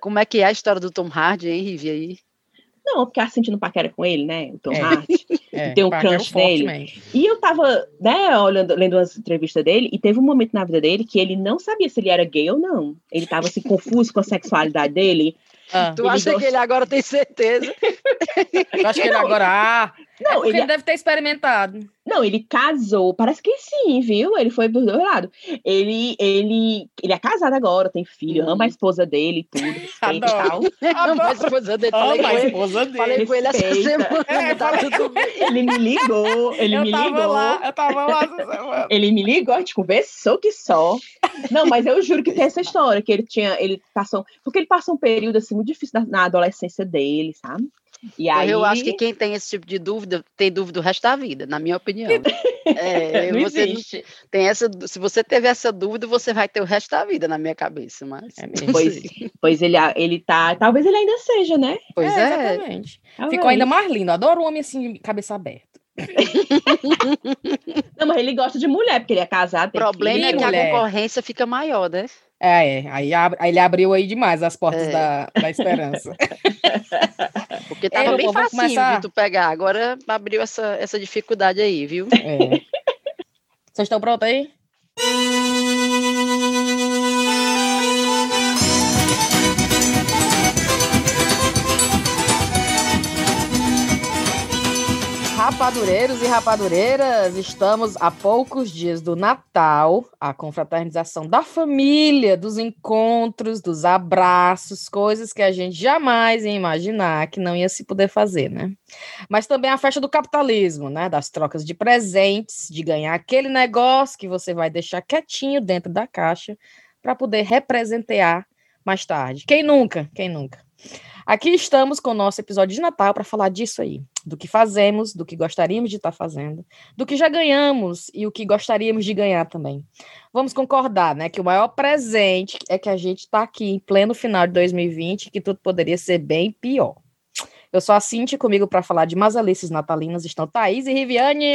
Como é que é a história do Tom Hardy, hein, Rivi, aí? Não, porque ela sentindo paquera com ele, né? O Tom é. Hardy. É, tem um crunch dele. E eu tava, né, olhando, lendo umas entrevistas dele, e teve um momento na vida dele que ele não sabia se ele era gay ou não. Ele tava assim, confuso com a sexualidade dele. Ah. Tu acha que ele agora tem certeza? Eu acho que ele agora. Ah, não, é ele... ele deve ter experimentado. Não, ele casou, parece que sim, viu? Ele foi por dois lados. Ele, ele, ele é casado agora, tem filho, hum. ama a esposa dele, tudo, respeita e tal. Ama a esposa dele, falei, com, ele, esposa dele. falei com ele essa semana. É, tá bem. Ele me ligou, ele eu me ligou. Lá, eu tava lá essa semana. Ele me ligou, a gente conversou que só. Não, mas eu juro que tem essa história, que ele tinha, ele passou, porque ele passou um período assim muito difícil na, na adolescência dele, sabe? E aí... Eu acho que quem tem esse tipo de dúvida tem dúvida o resto da vida, na minha opinião. É, não você existe. tem essa, se você teve essa dúvida, você vai ter o resto da vida na minha cabeça, mas é pois, pois ele, ele tá, talvez ele ainda seja, né? Pois é, é. exatamente. Talvez. Ficou ainda mais lindo. Adoro um homem assim de cabeça aberta. não, mas ele gosta de mulher, porque ele é casado. O problema é que mulher. a concorrência fica maior, né? É, é. Aí, aí ele abriu aí demais as portas é. da, da esperança. Porque tava bem fácil começar... de tu pegar. Agora abriu essa, essa dificuldade aí, viu? É. Vocês estão prontos aí? Rapadureiros e rapadureiras, estamos a poucos dias do Natal, a confraternização da família, dos encontros, dos abraços, coisas que a gente jamais ia imaginar que não ia se poder fazer, né? Mas também a festa do capitalismo, né? Das trocas de presentes, de ganhar aquele negócio que você vai deixar quietinho dentro da caixa para poder representear mais tarde. Quem nunca? Quem nunca? Aqui estamos com o nosso episódio de Natal para falar disso aí, do que fazemos, do que gostaríamos de estar tá fazendo, do que já ganhamos e o que gostaríamos de ganhar também. Vamos concordar, né, que o maior presente é que a gente está aqui em pleno final de 2020, que tudo poderia ser bem pior. Eu sou a Cintia, comigo para falar de Masalices natalinas estão Thaís e Riviane!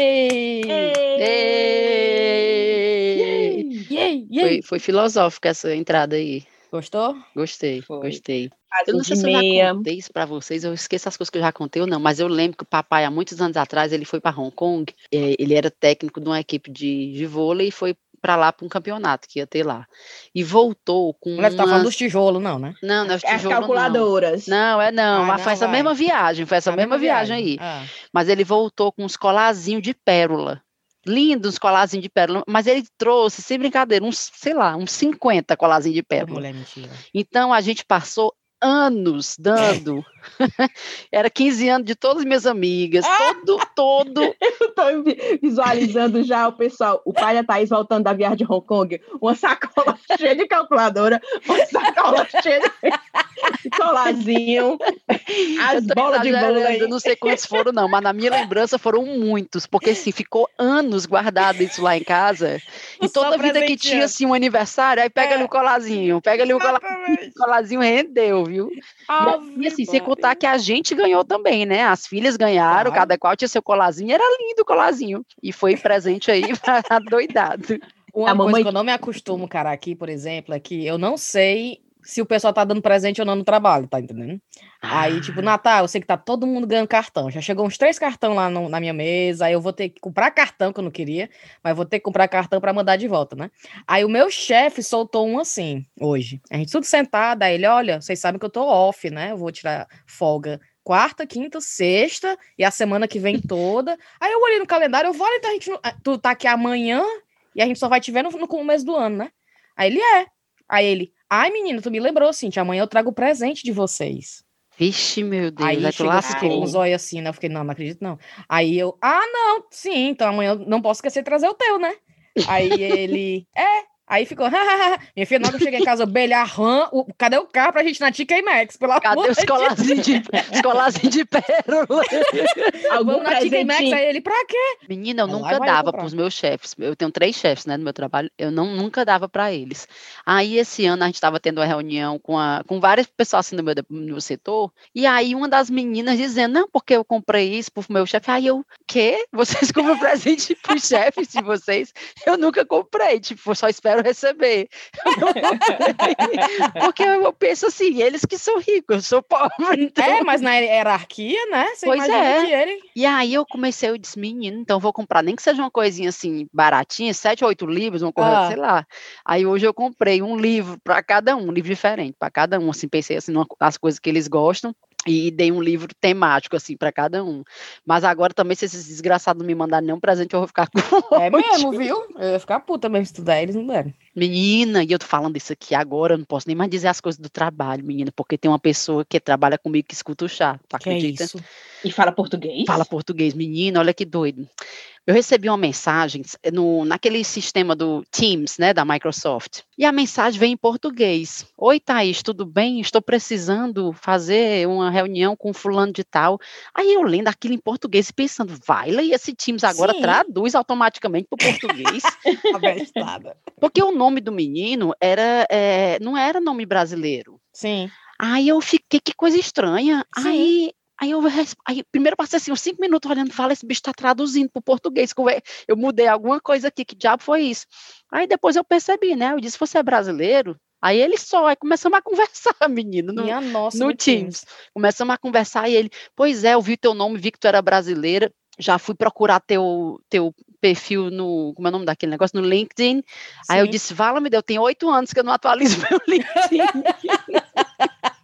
Foi, foi filosófica essa entrada aí. Gostou? Gostei, foi. gostei. Eu não sei se eu já contei isso para vocês, eu esqueço as coisas que eu já contei ou não, mas eu lembro que o papai, há muitos anos atrás, ele foi para Hong Kong, é, ele era técnico de uma equipe de, de vôlei e foi para lá para um campeonato que ia ter lá. E voltou com. Não umas... tá falando dos tijolos, não, né? Não, não é os tijolos. As calculadoras. Não, não é não. Ah, mas foi essa vai. mesma viagem, foi essa a mesma viagem, viagem aí. Ah. Mas ele voltou com uns colazinhos de pérola lindos colazinhos de pérola, mas ele trouxe, sem brincadeira, uns, sei lá, uns 50 colazinhos de pérola. Mulher, mentira. Então a gente passou anos dando. Era 15 anos de todas as minhas amigas, todo, todo. Eu tô visualizando já o pessoal, o pai da Thaís voltando da viagem de Hong Kong, uma sacola cheia de calculadora, uma sacola cheia de colazinho, as bolas de. Eu não sei quantos foram, não, mas na minha lembrança foram muitos, porque assim, ficou anos guardado isso lá em casa. E toda vida que tinha assim um aniversário, aí pega é. ali o colazinho, pega ali o colazinho, o colazinho rendeu, viu? E assim, sem contar que a gente ganhou também, né? As filhas ganharam, ah. cada qual tinha seu colazinho, era lindo o colazinho. E foi presente aí doidado. Uma a coisa mamãe... que eu não me acostumo, cara, aqui, por exemplo, é que eu não sei se o pessoal tá dando presente ou não no trabalho, tá entendendo? Ah. Aí, tipo, ah. Natal, eu sei que tá todo mundo ganhando cartão. Já chegou uns três cartão lá no, na minha mesa, aí eu vou ter que comprar cartão, que eu não queria, mas vou ter que comprar cartão para mandar de volta, né? Aí o meu chefe soltou um assim, hoje. A gente tudo sentado, aí ele, olha, vocês sabem que eu tô off, né? Eu vou tirar folga quarta, quinta, sexta e a semana que vem toda. Aí eu olhei no calendário, eu vou, então a gente, tu tá aqui amanhã e a gente só vai te ver no, no começo do ano, né? Aí ele é. Aí ele, Ai, menino, tu me lembrou, Cintia, amanhã eu trago o presente de vocês. Vixe, meu Deus, aí chegou lascou. um zóio assim, né? Eu fiquei, não, não acredito, não. Aí eu, ah, não, sim, então amanhã eu não posso esquecer de trazer o teu, né? Aí ele, é, Aí ficou, minha filha, na hora que eu cheguei em casa, belharrã, o, cadê o carro pra gente na TK Maxx? Pelo cadê amor os colazinhos de, colazinho de pérola? Algum Vamos na TK Maxx, aí ele, pra quê? Menina, eu nunca dava pros meus chefes, eu tenho três chefes, né, no meu trabalho, eu não, nunca dava pra eles. Aí, esse ano, a gente tava tendo uma reunião com, a, com várias pessoas, assim, no meu, meu setor, e aí uma das meninas dizendo, não, porque eu comprei isso pro meu chefe, aí eu, quê? Vocês compram presente pros chefes de vocês? Eu nunca comprei, tipo, só espero quero receber. Porque eu penso assim, eles que são ricos, eu sou pobre. Então... É, mas na hierarquia, né? Você pois é. Ele... E aí eu comecei, eu disse, menino, então vou comprar, nem que seja uma coisinha assim, baratinha, sete ou oito livros, uma coisa, ah. sei lá. Aí hoje eu comprei um livro para cada um, um livro diferente para cada um, assim, pensei assim, nas coisas que eles gostam e dei um livro temático, assim, para cada um. Mas agora também, se esses desgraçados me mandarem nenhum presente, eu vou ficar com. É mesmo, viu? Eu ia ficar puta mesmo estudar, eles não deram. Menina, e eu tô falando isso aqui agora, eu não posso nem mais dizer as coisas do trabalho, menina, porque tem uma pessoa que trabalha comigo que escuta o chá, tu acredita? Que é isso? E fala português? Fala português, menina, olha que doido. Eu recebi uma mensagem no, naquele sistema do Teams, né, da Microsoft, e a mensagem vem em português. Oi, Thaís, tudo bem? Estou precisando fazer uma reunião com fulano de tal. Aí eu lendo aquilo em português e pensando, vai ler esse Teams agora Sim. traduz automaticamente para o português. Porque o nome do menino era, é, não era nome brasileiro. Sim. Aí eu fiquei, que coisa estranha. Sim. Aí Aí eu aí, primeiro passei assim uns cinco minutos olhando, fala, esse bicho está traduzindo para o português. Eu mudei alguma coisa aqui, que diabo foi isso? Aí depois eu percebi, né? Eu disse, você é brasileiro? Aí ele só, aí começamos a conversar, menino, no, nossa, no Teams. Teams. Começamos a conversar e ele, pois é, eu vi teu nome, vi que tu era brasileira, já fui procurar teu, teu perfil no, como é o nome daquele negócio, no LinkedIn. Sim. Aí eu disse, fala, me deu, tem oito anos que eu não atualizo meu LinkedIn.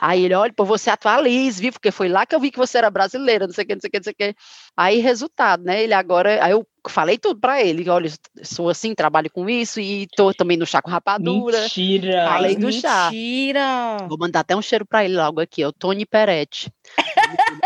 Aí ele, olha, pô, você atualize, viu? Porque foi lá que eu vi que você era brasileira, não sei o que, não sei o que, não sei o que. Aí, resultado, né? Ele agora, aí eu falei tudo para ele, olha, sou assim, trabalho com isso e tô também no chá com rapadura. Mentira! Falei do chá. Mentira! Vou mandar até um cheiro para ele logo aqui, é o Tony Peretti.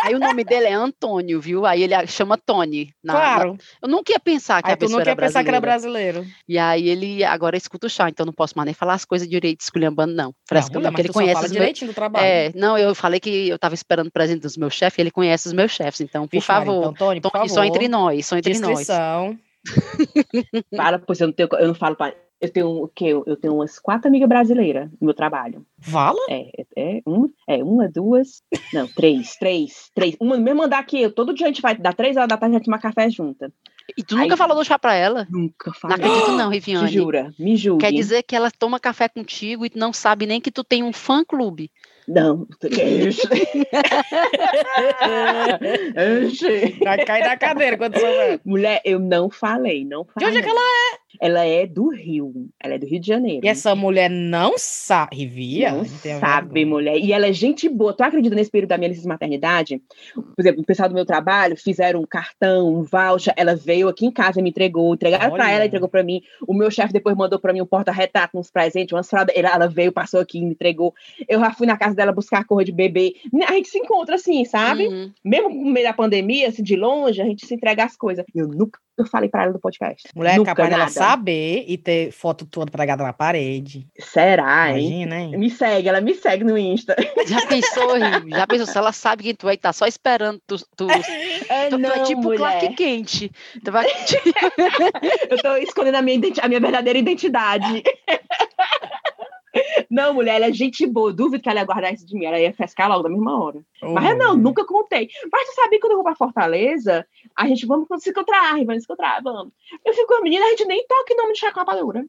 Aí o nome dele é Antônio, viu? Aí ele chama Tony. Na, claro. Na... Eu nunca ia pensar que aí a pessoa era brasileira. pensar que era brasileiro. E aí ele agora escuta o chá, então não posso mais nem falar as coisas direito esculhambando, não. Parece não, que ele conhece os direitinho meus... do trabalho. É, não, eu falei que eu tava esperando o presente dos meus chefes, ele conhece os meus chefes, então, por Vixe, favor. então, Tony, por Tony, favor. Só entre nós, só entre Descrição. nós. Para, pois eu não tenho, eu não falo para eu tenho o que eu tenho umas quatro amigas brasileiras no meu trabalho. Vala? É, é, uma, é uma, duas, não, três, três, três. Uma no mesmo andar que eu, todo dia a gente vai dar três horas da tarde a gente tomar café junta. E tu nunca Aí, falou do chá pra ela? Nunca falei. Não acredito não, Riviane. Me jura, me jura. Quer dizer que ela toma café contigo e não sabe nem que tu tem um fã-clube. Não? Vai cair da cadeira quando souber. Mulher, eu não falei, não falei. De onde é que ela é? Ela é do Rio, ela é do Rio de Janeiro. E essa mulher não sabe, via? Não sabe, mulher. E ela é gente boa. Tu acredita nesse período da minha licença maternidade? Por exemplo, o pessoal do meu trabalho fizeram um cartão, um voucher. Ela veio aqui em casa, me entregou, entregaram para ela, entregou para mim. O meu chefe depois mandou para mim um porta-retrato, uns presentes, umas fraldas. Ela, ela veio, passou aqui, me entregou. Eu já fui na casa dela buscar a cor de bebê. A gente se encontra assim, sabe? Uhum. Mesmo no meio da pandemia, assim, de longe, a gente se entrega as coisas. Eu nunca eu falei para ela do podcast. Mulher, Nunca, é capaz dela saber e ter foto toda pregada na parede. Será, Imagina, hein? hein? Me segue, ela me segue no Insta. Já pensou, Já pensou se ela sabe que tu vai estar tá só esperando tu... tu... É, tu, não, tu é tipo mulher. Clark Quente. Tu vai... eu tô escondendo a minha, a minha verdadeira identidade. Não, mulher, ela é gente boa. Duvido que ela ia guardar isso de mim. Ela ia pescar logo da mesma hora. Oh. Mas não, nunca contei. Mas tu sabia que quando eu vou pra Fortaleza, a gente vamos se encontrar, vamos se encontrar, vamos. Eu fico com a menina, a gente nem toca em nome de chacoalhadura.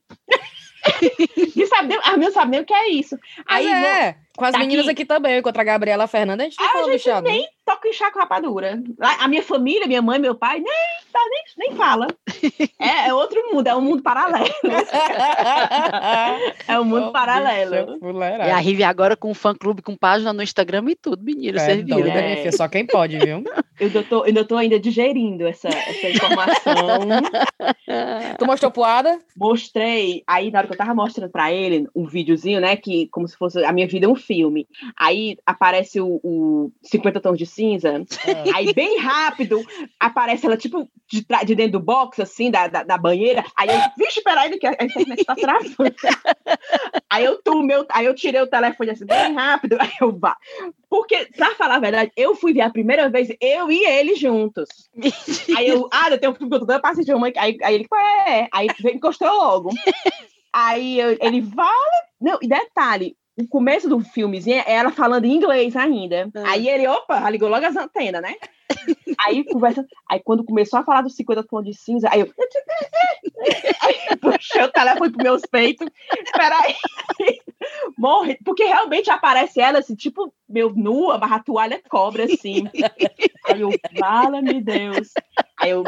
e sabe, a minha sabe nem o que é isso. Aí, é, vou, com as tá meninas aqui, aqui também, eu encontro a Gabriela Fernanda, a gente não a gente nem toca em chá com rapadura. A minha família, minha mãe, meu pai, nem, tá, nem, nem fala. É, é outro mundo, é um mundo paralelo. é um mundo oh, paralelo. e a Rive agora com fã-clube, com página no Instagram e tudo, menino, é, você viu, né? É. Só quem pode, viu? Eu ainda tô, ainda tô ainda digerindo essa, essa informação. tu mostrou poada? Mostrei. Aí, na hora que eu tava mostrando pra ele um videozinho, né, que como se fosse a minha vida é um filme. Aí aparece o, o 50 tons de cinza. É. Aí, bem rápido, aparece ela, tipo, de, de dentro do box, assim, da, da, da banheira. Aí eu, vixe, peraí, que a internet tá travando. aí eu tu, meu, aí eu tirei o telefone assim, bem rápido. Aí eu vá. Porque, pra falar a verdade, eu fui ver a primeira vez, eu e ele juntos. aí eu, ah, eu tenho um filme que eu tô paciente, aí, aí ele, é, aí encostou logo. Aí eu, ele fala. Não, e detalhe, o começo do filmezinho é ela falando em inglês ainda. Ah. Aí ele, opa, ligou logo as antenas, né? Aí conversa, aí quando começou a falar dos 50 tons de cinza, aí eu. Aí puxei o telefone pros meus peitos. Peraí. Morre, porque realmente aparece ela assim, tipo, meu nua, barra toalha cobra, assim. Aí eu, fala-me Deus. Aí eu,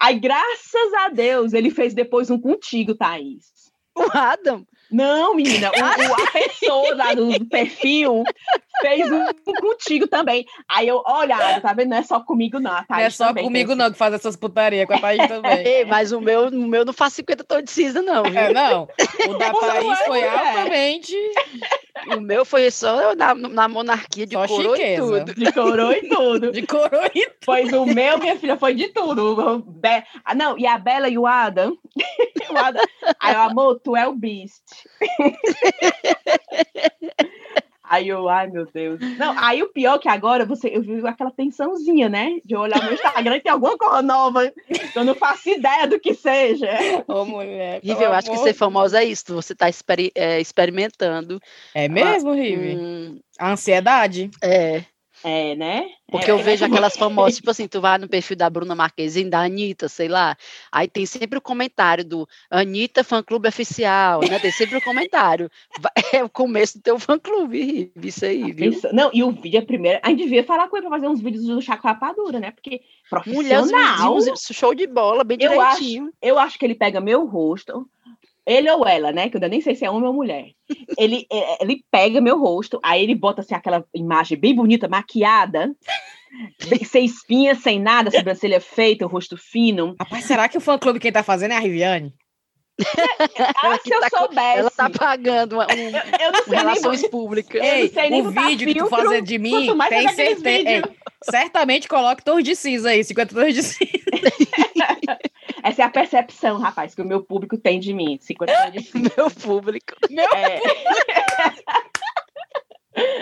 aí graças a Deus, ele fez depois um contigo, Thaís. O Adam? Não, menina, o, o, a pessoa lá do, perfil fez um contigo também. Aí eu, olha, tá vendo? Não é só comigo, não. não é só comigo, não, que faz essas putarias com a Thaís também. Ei, mas o meu, o meu não faz 50 tons de cinza, não. Viu? É, não. O da Thaís é, foi altamente. O meu foi só na, na monarquia de coroa e tudo. De coroa e tudo. De coroa e tudo. Pois o meu, minha filha, foi de tudo. Be... Ah, não, e a Bela e o Adam. o Adam. Aí, amor, tu é o Beast. Aí eu, ai meu Deus. Não, aí o pior é que agora você, eu vi aquela tensãozinha, né? De olhar no Instagram e tem alguma coisa nova. Eu não faço ideia do que seja. Ô, mulher. Rive, eu acho que ser famosa é isso. Você está exper é, experimentando. É mesmo, ah, Rive? Hum... A ansiedade. É. É, né? Porque é, eu vejo aquelas famosas, tipo assim, tu vai no perfil da Bruna Marquezine, da Anitta, sei lá, aí tem sempre o comentário do Anitta Fã Clube Oficial, né? Tem sempre o comentário. É o começo do teu fã clube, isso aí, viu? Não, e o vídeo é primeiro. A gente devia falar com ele pra fazer uns vídeos do Chaco Rapadura, né? Porque profissional. Mulher, show de bola, bem direitinho. Eu acho, eu acho que ele pega meu rosto, ele ou ela, né? Que eu nem sei se é homem ou mulher. Ele, é, ele pega meu rosto, aí ele bota assim aquela imagem bem bonita, maquiada, sem espinha, sem nada, sobrancelha feita, o rosto fino. Rapaz, será que o fã clube quem tá fazendo é a Riviane? ah, se eu tá, soubesse. Ela tá pagando uma, um, eu não sei relações nem, públicas. Ei, o vídeo que tu fazer de mim, tem certeza. certamente coloque torres de cinza aí, 50 torres de cinza. Essa é a percepção, rapaz, que o meu público tem de mim. 50 anos de Meu público. Meu é.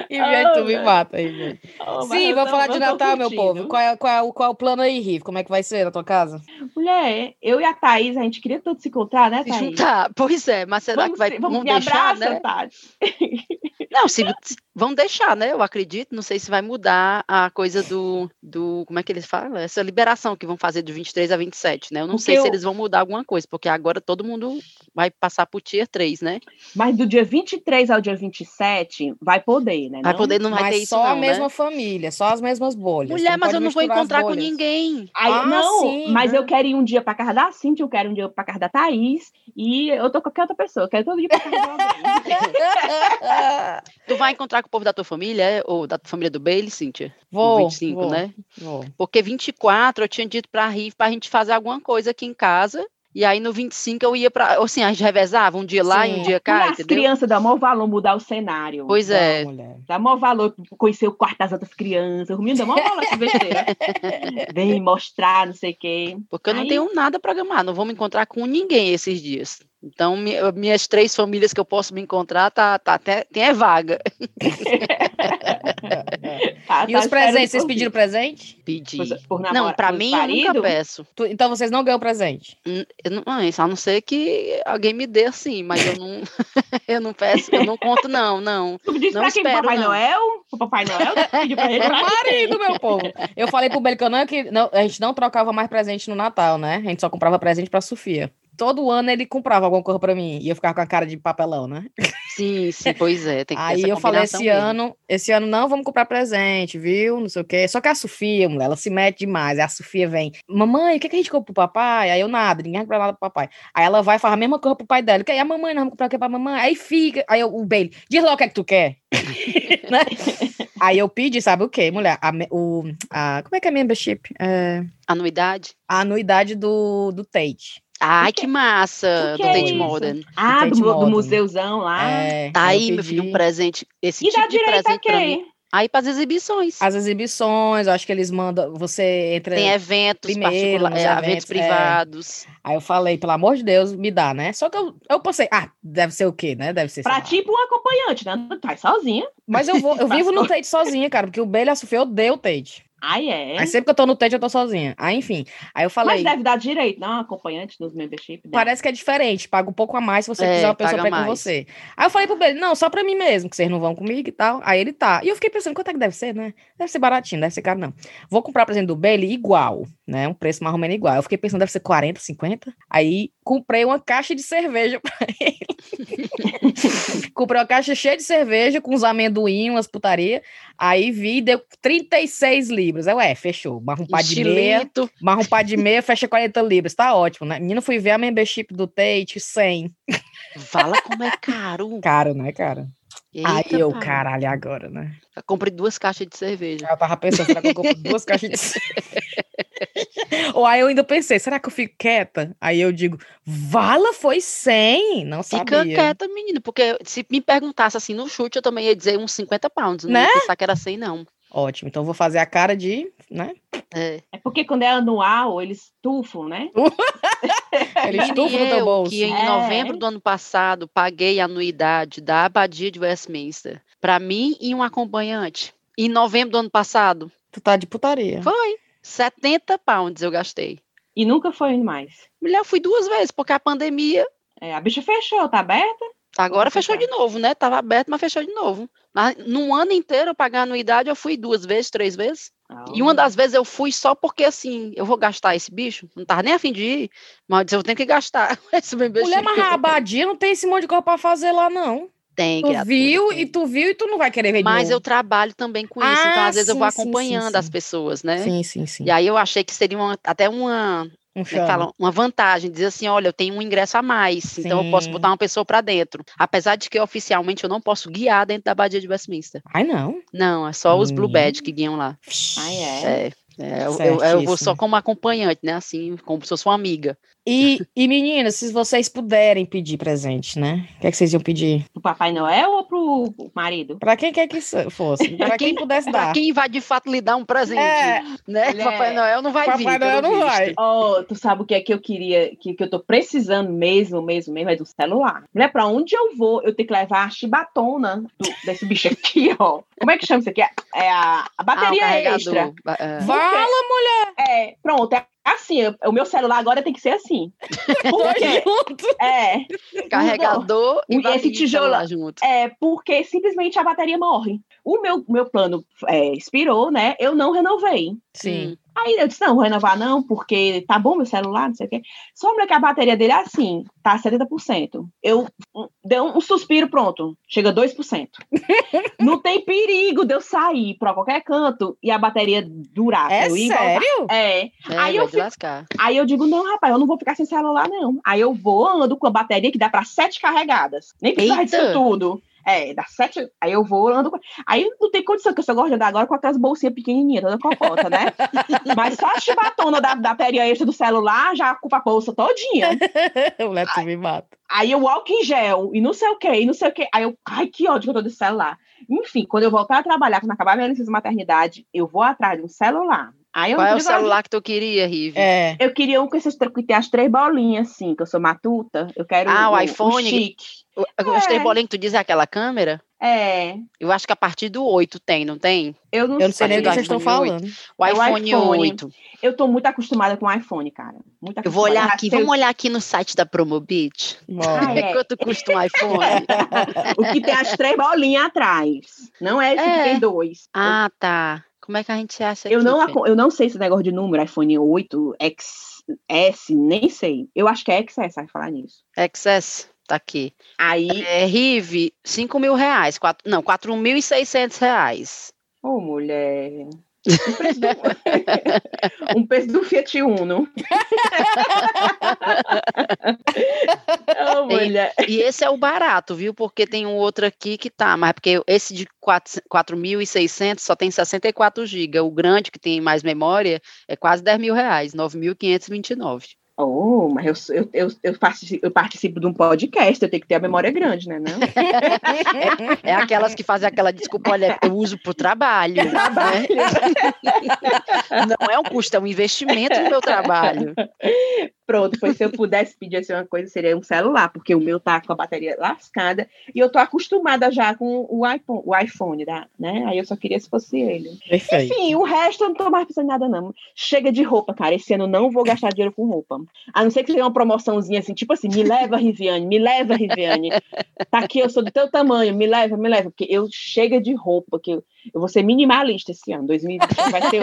E oh, tu me mata aí, oh, Sim, vamos falar de Natal, meu povo. Qual é, qual, é, qual é o plano aí, Riff? Como é que vai ser na tua casa? Mulher, eu e a Thaís, a gente queria todos se encontrar, né, Thaís? Tá, pois é, mas será vamos, que vai vamos, vamos deixar, abraça, né? Não, se, vão deixar, né? Eu acredito. Não sei se vai mudar a coisa do, do. Como é que eles falam? Essa liberação que vão fazer do 23 a 27, né? Eu não porque sei eu... se eles vão mudar alguma coisa, porque agora todo mundo vai passar pro Tier 3, né? Mas do dia 23 ao dia 27 vai poder, né? Vai poder, não vai mas ter isso. Só não, a mesma né? família, só as mesmas bolhas. Mulher, mas eu não vou encontrar com ninguém. Aí, ah, não, sim, mas né? eu quero ir um dia pra casa da Cintia, eu quero um dia pra casa da Thaís, e eu tô com qualquer outra pessoa, eu quero todo dia pra casa Tu vai encontrar com o povo da tua família, é? ou da família do Bailey, Cíntia? Vou. 25, vou, né? Vou. Porque 24 eu tinha dito pra Rive pra gente fazer alguma coisa aqui em casa. E aí no 25 eu ia para, assim, a gente revezava um dia lá Sim. e um dia cá, e As crianças dá maior valor mudar o cenário. Pois é. Dá maior valor conhecer o quarto das outras crianças. O menino dá maior valor essa besteira. Vem mostrar, não sei o quê. Porque eu não tenho nada programado, não vou me encontrar com ninguém esses dias. Então, minhas três famílias que eu posso me encontrar, tá, tá até, tem é vaga. tá, e tá os presentes, vocês pediram presente? Pedi. Por, por não, para mim marido? eu nunca peço. Tu, então vocês não ganham presente? Eu não, a não ser que alguém me dê assim, mas eu não, eu não peço, eu não conto não, não. Tu me disse não pra quem, espero, Papai não. Noel? O Papai Noel pediu pra ele. marido, meu povo. Eu falei pro Belicano que não, a gente não trocava mais presente no Natal, né? A gente só comprava presente pra Sofia todo ano ele comprava alguma coisa para mim e eu ficava com a cara de papelão, né? Sim, sim, pois é. Aí eu falei esse mesmo. ano, esse ano não vamos comprar presente, viu? Não sei o quê. Só que a Sofia, mulher, ela se mete demais. Aí a Sofia vem, mamãe, o que, que a gente compra pro papai? Aí eu nada, ninguém compra nada pro papai. Aí ela vai fazer a mesma coisa pro pai dela. E a mamãe, nós vamos comprar o que pra mamãe? Aí fica, aí eu, o Bailey, diz logo o que é que tu quer. né? Aí eu pedi, sabe o quê, mulher? A, o, a, como é que é membership? É... Anuidade? A anuidade do, do Tate. Ai, que massa, que do Tate é Modern. Ah, do, do, do, museuzão lá. É, tá aí, meu filho, um presente. Esse e tipo de presente pra mim. Aí para as exibições. As exibições, eu acho que eles mandam, você entra Tem eventos primeiro, particulares, eventos, eventos, é. privados. É. Aí eu falei, pelo amor de Deus, me dá, né? Só que eu, eu pensei, ah, deve ser o quê, né? Deve ser. Pra tipo um acompanhante, né? Não tá sozinha. Mas eu vou, eu vivo no Tate sozinha, cara, porque o Bela e a Sofia odeiam o Tate. Ah, é? Aí sempre que eu tô no TED, eu tô sozinha. Aí, enfim. Aí eu falei. Mas deve dar direito, não? Acompanhante nos membership. Né? Parece que é diferente. Paga um pouco a mais se você é, quiser uma pessoa pra ir com você. Aí eu falei pro ele, não, só pra mim mesmo, que vocês não vão comigo e tal. Aí ele tá. E eu fiquei pensando, quanto é que deve ser, né? Deve ser baratinho, deve ser caro, não. Vou comprar presente do Bailey igual, né? Um preço mais ou menos igual. Eu fiquei pensando, deve ser 40, 50. Aí comprei uma caixa de cerveja pra ele. comprei uma caixa cheia de cerveja, com uns amendoim, umas putaria. Aí vi, deu 36 libras. Aí, ué, fechou. Marrom pá de meia. Marrom pá de meia, fecha 40 libras. Tá ótimo, né? Menino, fui ver a membership do Tate, 100. Fala como é caro. Caro, né, cara? Eita, Aí eu, caralho, agora, né? Eu comprei duas caixas de cerveja. Eu tava pensando, será que eu compro duas caixas de cerveja? Ou aí eu ainda pensei, será que eu fico quieta? Aí eu digo, Vala foi 100? Não sabia. Fica quieta, menino, porque se me perguntasse assim no chute, eu também ia dizer uns 50 pounds. Não né? ia pensar que era 100, não. Ótimo, então vou fazer a cara de, né? É, é porque quando é anual, eles tufam, né? eles tufam no teu bolso. que em é. novembro do ano passado paguei a anuidade da Abadia de Westminster para mim e um acompanhante. Em novembro do ano passado. Tu tá de putaria. Foi. 70 pounds eu gastei. E nunca foi mais? Mulher, fui duas vezes, porque a pandemia... É, a bicha fechou, tá aberta? Agora fechou tá? de novo, né? Tava aberto, mas fechou de novo. Mas num ano inteiro eu pagar anuidade, eu fui duas vezes, três vezes. E uma das vezes eu fui só porque, assim, eu vou gastar esse bicho. Não tava nem afim de ir, mas eu tenho que gastar esse Mulher, mas a abadia não tem esse monte de coisa pra fazer lá, não. Tem, tu viu e tu viu e tu não vai querer ver Mas eu trabalho também com isso, ah, então às vezes sim, eu vou acompanhando sim, sim, as pessoas, né? Sim, sim, sim. E aí eu achei que seria uma, até uma um né, fala, uma vantagem, dizer assim, olha, eu tenho um ingresso a mais, Sim. então eu posso botar uma pessoa para dentro. Apesar de que oficialmente eu não posso guiar dentro da Badia de Westminster. Ai, não? Não, é só os Blue Badge que guiam lá. Ah, é? É. É, eu, eu, eu, vou só como acompanhante, né? Assim, como se fosse uma amiga. E, e meninas, se vocês puderem pedir presente, né? O que, é que vocês iam pedir? Pro Papai Noel ou pro marido? Pra quem quer que fosse. Pra quem pudesse dar. Pra quem vai de fato lhe dar um presente. É, né? Papai Noel não vai Papai vir. Papai Noel não vai. Oh, tu sabe o que é que eu queria, que, que eu tô precisando mesmo, mesmo, mesmo, é do celular. Mulher, pra onde eu vou, eu tenho que levar a chibatona do, desse bicho aqui, ó. Como é que chama isso aqui? É a, a bateria ah, extra. Fala, mulher! É, pronto, é assim, o meu celular agora tem que ser assim. Porque, é. Carregador e esse tijolo junto. É, porque simplesmente a bateria morre. O meu, meu plano é, expirou, né? Eu não renovei. Sim. Aí eu disse, não, vou renovar não, porque tá bom meu celular, não sei o quê. Só que a bateria dele é assim, tá 70%. Eu dei um suspiro, pronto, chega 2%. não tem perigo de eu sair pra qualquer canto e a bateria durar. É sério? É. é. aí, eu fico, aí eu digo, não, rapaz, eu não vou ficar sem celular, não. Aí eu vou, ando com a bateria que dá pra sete carregadas. Nem precisa disso tudo. É, dá sete. Aí eu vou, ando. Aí não tem condição, que eu só gosto de andar agora com aquelas bolsinhas pequenininhas, toda cocota, né? Mas só a chibatona da, da peria extra do celular já ocupa a bolsa todinha. o aí, me mata. Aí eu álcool em gel, e não sei o que, e não sei o que. Aí eu, ai, que ódio que eu tô de celular. Enfim, quando eu voltar a trabalhar, quando acabar minha licença maternidade, eu vou atrás de um celular. Aí Qual é o celular que tu queria, Rive? É. Eu queria um com esses que tem as três bolinhas, assim, que eu sou matuta. Eu quero ah, o, o iPhone. O chique. O, é. As três bolinhas que tu diz é aquela câmera? É. Eu acho que a partir do 8 tem, não tem? Eu não, eu não sei nem o que vocês estão falando. O iPhone, é o iPhone 8. Eu tô muito acostumada com o iPhone, cara. Muito eu vou olhar aqui, vamos olhar aqui no site da Promobit. Ah, é. Quanto custa um iPhone? o que tem as três bolinhas atrás. Não é esse é. que tem dois. Ah, tá. Como é que a gente acha eu não Eu não sei esse negócio de número, iPhone 8, XS, nem sei. Eu acho que é XS, vai falar nisso. XS, tá aqui. Aí... É, Rive, 5 mil reais. Quatro, não, 4.600 reais. Ô, mulher... Um preço, do, um preço do Fiat Uno. oh, e, e, esse é o barato, viu? Porque tem um outro aqui que tá, mas porque esse de 4.600 só tem 64 GB. O grande, que tem mais memória, é quase 10 mil reais, 9.529. Oh, mas eu, eu, eu, eu, participo, eu participo de um podcast, eu tenho que ter a memória grande, né? Não? é, é aquelas que fazem aquela desculpa, olha, eu uso para o trabalho. Trabalho. Né? Não é um custo, é um investimento no meu trabalho. Pronto, pois se eu pudesse pedir assim, uma coisa, seria um celular, porque o meu tá com a bateria lascada e eu tô acostumada já com o iPhone, o iPhone, né? Aí eu só queria se fosse ele. Perfeito. Enfim, o resto eu não tô mais pensando em nada, não. Chega de roupa, cara. Esse ano não vou gastar dinheiro com roupa. A não ser que tenha uma promoçãozinha assim, tipo assim, me leva, Riviane, me leva, Riviane. Tá aqui, eu sou do teu tamanho, me leva, me leva. Porque eu chega de roupa, que eu, eu vou ser minimalista esse ano. 2020 vai ter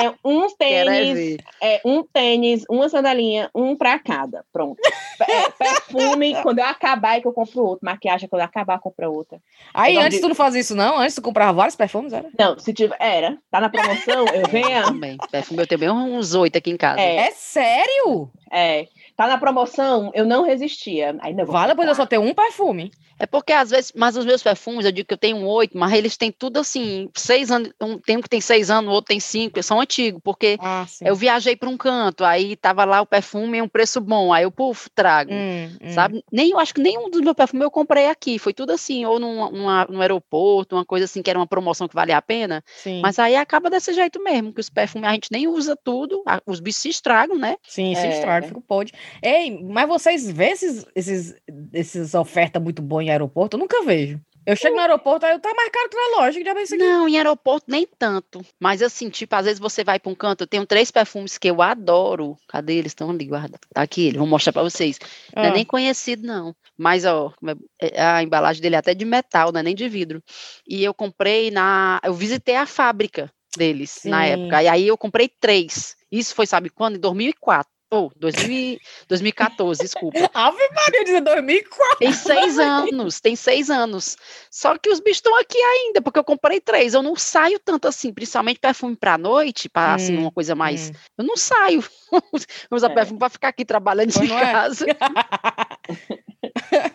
é um tênis, é um tênis, uma sandalinha, um para cada. Pronto. É, perfume, quando eu acabar, é que eu compro outro. Maquiagem, quando eu acabar, eu compro outra. Aí, antes de... tu não fazia isso, não? Antes tu comprava vários perfumes, era? Não, se tiver. Era. Tá na promoção, eu venho. Também. Perfume eu tenho bem uns oito aqui em casa. É, é sério? É. Tá na promoção, eu não resistia. Ainda vou vale, pois eu só tenho um perfume. É porque às vezes, mas os meus perfumes, eu digo que eu tenho oito, mas eles têm tudo assim, seis anos, um, tem um que tem seis anos, o outro tem cinco, são antigos, porque ah, eu viajei para um canto, aí tava lá o perfume em um preço bom, aí eu, puf, trago, hum, hum. sabe? Nem, eu acho que nenhum dos meus perfumes eu comprei aqui, foi tudo assim, ou num, numa, num aeroporto, uma coisa assim, que era uma promoção que valia a pena, Sim. mas aí acaba desse jeito mesmo, que os perfumes a gente nem usa tudo, os bichos se estragam, né? Sim, se é. estragam, pode. Ei, mas vocês vê esses, esses, esses ofertas muito boas em aeroporto, eu nunca vejo. Eu chego no aeroporto, aí eu tá mais caro que na loja, que já aqui. Não, em aeroporto nem tanto. Mas assim, tipo, às vezes você vai para um canto, eu tenho três perfumes que eu adoro. Cadê eles? Estão ali, guarda. Tá aqui, eles vou mostrar para vocês. Não é ah. nem conhecido, não. Mas, ó, é, é, a embalagem dele é até de metal, não é nem de vidro. E eu comprei na. Eu visitei a fábrica deles Sim. na época. E aí eu comprei três. Isso foi, sabe quando? Em 2004. Ou, oh, 2014, desculpa. Ave Maria, dizer 2004. Tem seis anos, tem seis anos. Só que os bichos estão aqui ainda, porque eu comprei três. Eu não saio tanto assim, principalmente perfume pra noite, para assim, hum, assim, uma coisa mais. Hum. Eu não saio. Usar é. perfume para ficar aqui trabalhando pois em é? casa. É?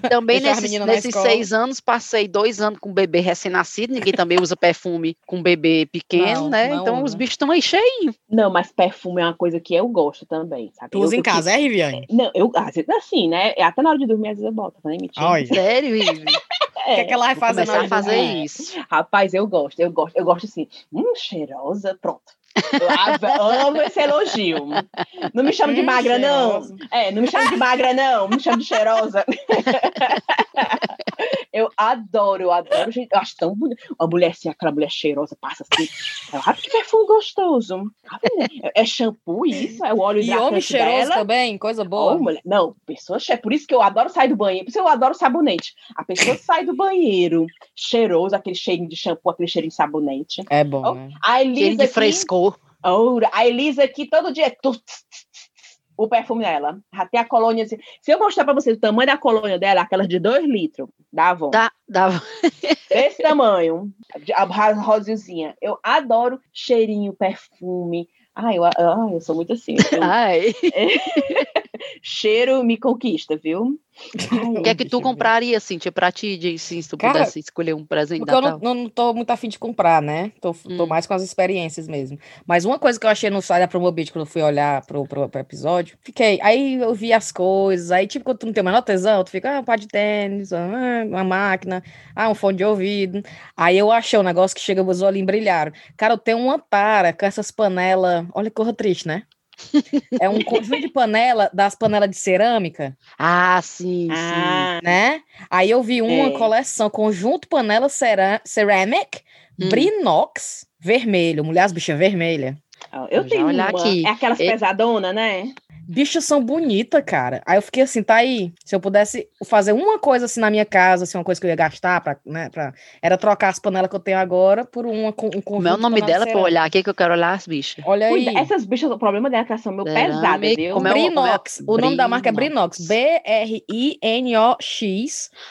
Também nesses, nesses seis anos, passei dois anos com um bebê recém-nascido, ninguém também usa perfume com um bebê pequeno, não, né? Não então usa. os bichos estão aí cheinhos. Não, mas perfume é uma coisa que eu gosto também, sabe? Tu usa eu, em casa, é, Riviane? Não, eu assim, né? Até na hora de dormir, às vezes eu boto, tá nem mentindo. Sério, Rivi? O que, é que ela vai fazer na hora fazer isso? Rapaz, eu gosto, eu gosto, eu gosto assim, hum, cheirosa, pronto. Amo esse elogio. Não me chama de magra, não. É, não me chama de magra, não. Me chama de cheirosa. Eu adoro, eu adoro. Gente, eu acho tão bonito. Uma mulher assim, aquela mulher cheirosa, passa assim. Ah, que perfume gostoso. É, é shampoo isso? É o óleo E homem cheiroso dela. também, coisa boa. Oh, mulher. Não, pessoa é Por isso que eu adoro sair do banheiro. Por isso eu adoro sabonete. A pessoa sai do banheiro cheiroso, aquele cheirinho de shampoo, aquele cheirinho de sabonete. É bom, oh, né? A Elisa de frescor. Oh, a Elisa aqui todo dia o perfume dela. Até a colônia. Se eu mostrar para vocês o tamanho da colônia dela, aquelas de 2 litros, da Avon. Dá, dá. Esse tamanho, a rosinha. Eu adoro cheirinho, perfume. Ai, eu, ai, eu sou muito assim. Eu, ai. cheiro me conquista, viu? o que é que tu compraria, Cintia, pra ti, de, assim, se tu Cara, pudesse escolher um presente porque eu não, não, tô muito afim de comprar, né? Tô, hum. tô, mais com as experiências mesmo. Mas uma coisa que eu achei no site da Promobit, quando eu fui olhar pro, pro, pro, episódio, fiquei, aí eu vi as coisas, aí tipo, quando tu não tem o menor tesão, tu fica, ah, um par de tênis, ah, uma máquina, ah, um fone de ouvido. Aí eu achei um negócio que chega, os olhinhos brilharam. Cara, eu tenho uma tara com essas panelas, olha que coisa triste, né? É um conjunto de panela, das panelas de cerâmica. Ah, sim, ah, sim. Né? Aí eu vi uma é. coleção, conjunto panela ceramic, hum. Brinox, vermelho. Mulher, as bichas vermelhas. Eu, eu tenho uma. Aqui. É aquelas é... pesadonas, né? Bichas são bonitas, cara. Aí eu fiquei assim, tá aí. Se eu pudesse fazer uma coisa assim na minha casa, assim, uma coisa que eu ia gastar, pra, né, pra, era trocar as panelas que eu tenho agora por uma com um é o nome dela pra olhar aqui que eu quero olhar as bichas? Olha aí. essas bichas, o problema dela é que elas são meio pesadas, viu? Como é, Brinox. Como é? O nome da marca é Brinox. B-R-I-N-O-X.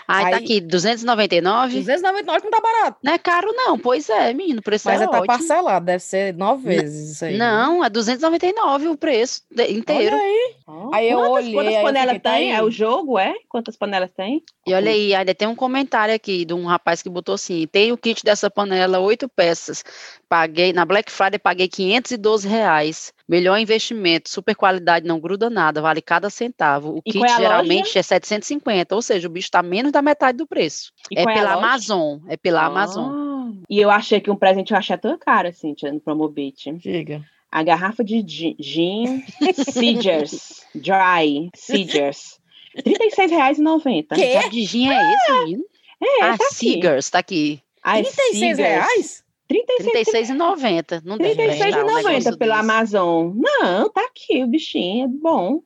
Ah, aí, tá aqui, 299? 299 não tá barato. Não é caro, não. Pois é, menino, o preço Mas é, é tá parcelado, deve ser nove vezes isso aí. Não, é 299 o preço inteiro. Olha aí. Oh. Aí eu quantas, olhei. Quantas panelas tem? É o jogo, é? Quantas panelas tem? E olha aí, ainda tem um comentário aqui de um rapaz que botou assim: tem o kit dessa panela, oito peças. Paguei, na Black Friday paguei 512 reais. Melhor investimento, super qualidade, não gruda nada, vale cada centavo. O e kit é geralmente loja? é 750, ou seja, o bicho está menos da metade do preço. E é, é pela Amazon, é pela ah. Amazon. E eu achei que um presente eu achei tão caro, assim, no Promobit. Diga. A garrafa de gin Seegers, Dry Seegers. R$ 36,90. Que de gin é esse, menino? É, ah, tá Seegers, tá aqui. 36 reais? R$ 36,90. Não tem 36,90 um pela Amazon. Não, tá aqui o bichinho, é bom.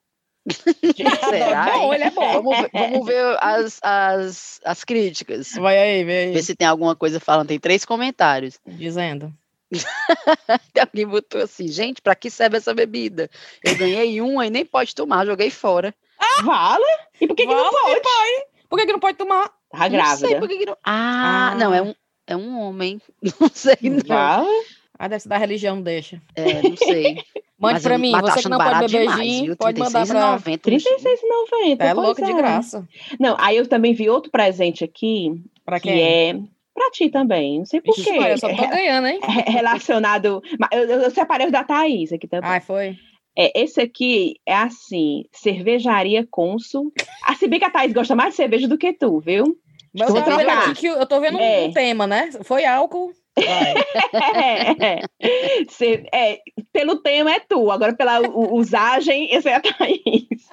Será? É bom, ele é bom. Vamos ver, vamos ver as, as, as críticas. Vai aí, vem aí. Ver se tem alguma coisa falando. Tem três comentários. Dizendo. Alguém botou assim, gente, para que serve essa bebida? Eu ganhei uma e nem pode tomar, joguei fora. Ah, vale? E por que, vale, que não pode? Pai. Por que, que não pode tomar? Tá grávida. Não sei por que, que não... Ah, ah, não, é um, é um homem. Não sei, não. Vale? Ah, deve ser da religião, deixa. É, não sei. Mande mas, pra mim, tá você que não pode beber gin, pode mandar pra... R$36,90. É louco é. de graça. Não, aí eu também vi outro presente aqui, pra quem? que é pra ti também. Não sei porquê. Eu só tô ganhando, hein? É relacionado. Eu, eu separei o da Thaís aqui também. Ah, foi? É, esse aqui é assim: cervejaria Consul. Ah, se bem que a Thaís gosta mais de cerveja do que tu, viu? Mas eu tô, vendo que eu tô vendo é. um tema, né? Foi álcool é, Cê, é, pelo tema é tu, agora pela usagem, esse é a Thaís.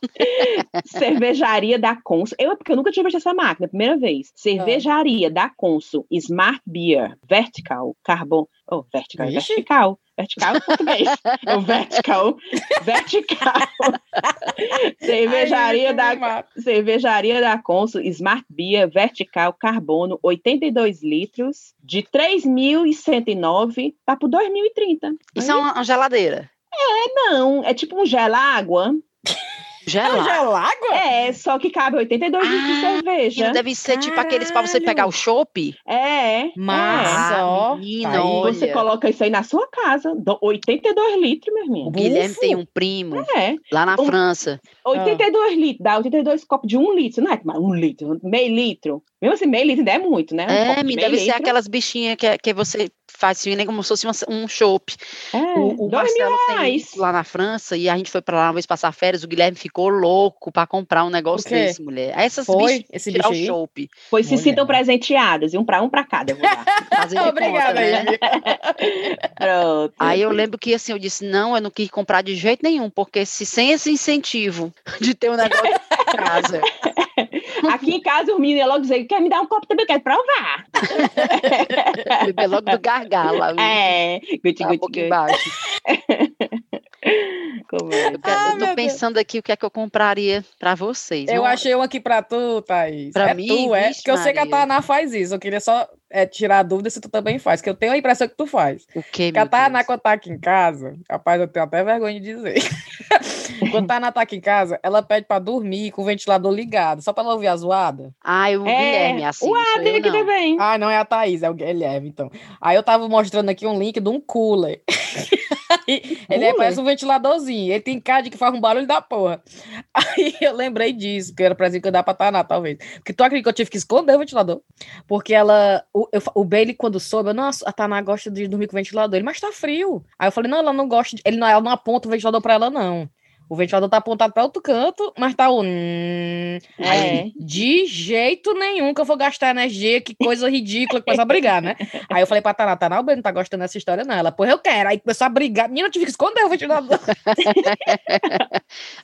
Cervejaria da Consul. Eu, porque eu nunca tinha visto essa máquina, primeira vez. Cervejaria ah. da Consul, Smart Beer, Vertical, Carbon. Oh, vertical, Ixi. vertical. Vertical é português. É o vertical. Vertical. cervejaria, Ai, da, cervejaria da Consul, Smart Beer, Vertical, Carbono, 82 litros, de 3.109, tá por 2.030. Isso é uma geladeira? É, não. É tipo um gel-água. Gela? É gelágua? É, só que cabe 82 litros ah, de cerveja. Deve ser Caralho. tipo aqueles pra você pegar o chopp. É. É. ó. Menina, aí você coloca isso aí na sua casa. 82 litros, meu irmão. O Guilherme tem um primo é. lá na um, França. 82 ah. litros, dá 82 copos de um litro, não é? Um litro, meio litro. Mesmo assim, meio litro ainda é muito, né? Um é, me deve litro. ser aquelas bichinhas que, que você faz assim, como se fosse um chopp. É, o, o Marcelo tem lá na França e a gente foi para lá uma vez passar férias, o Guilherme ficou louco para comprar um negócio desse, mulher. Essas foi, esse bicho o chopp. Pois se sintam presenteadas, e um para um para cada. Obrigada, né? Pronto. Aí eu lembro que assim, eu disse, não, eu não quis comprar de jeito nenhum, porque se sem esse incentivo de ter um negócio em casa Aqui em casa o menino ia logo dizer, quer me dar um copo também, eu quero provar. Beber logo do gargalo. É, guti, tá guti, um embaixo. Como é? Eu, ah, eu tô pensando Deus. aqui o que é que eu compraria pra vocês. Eu achei um aqui pra tu, Thaís. Pra é mim? Tu, é? Porque eu sei que a Tainá faz isso. Eu queria só é, tirar dúvida se tu também faz, que eu tenho a impressão que tu faz. O quê, Que a quando tá aqui em casa, rapaz, eu tenho até vergonha de dizer. quando a Tainá tá aqui em casa, ela pede pra dormir com o ventilador ligado, só pra ela ouvir a zoada. Ah, o é, Guilherme, assim. Ué, tem aqui também. Ah, não é a Thaís, é o Guilherme, então. Aí eu tava mostrando aqui um link de um cooler. ele é, parece um ventiladorzinho. Ele tem cara de que faz um barulho da porra. Aí eu lembrei disso, que era pra que eu dar pra Taná, talvez. Porque tu acredita que eu tive que esconder o ventilador? Porque ela. O, eu, o Bailey, quando soube, eu, nossa, a Taná gosta de dormir com o ventilador. Ele, mas tá frio. Aí eu falei, não, ela não gosta. De, ele não, ela não aponta o ventilador pra ela, não. O ventilador tá apontado para outro canto, mas tá o. Hum, é. Aí, de jeito nenhum que eu vou gastar energia, que coisa ridícula, começou a brigar, né? Aí eu falei pra Taná, Taná, o Ben não tá gostando dessa história, não. Ela, pois eu quero. Aí começou a brigar. Menina, eu tive que esconder o ventilador.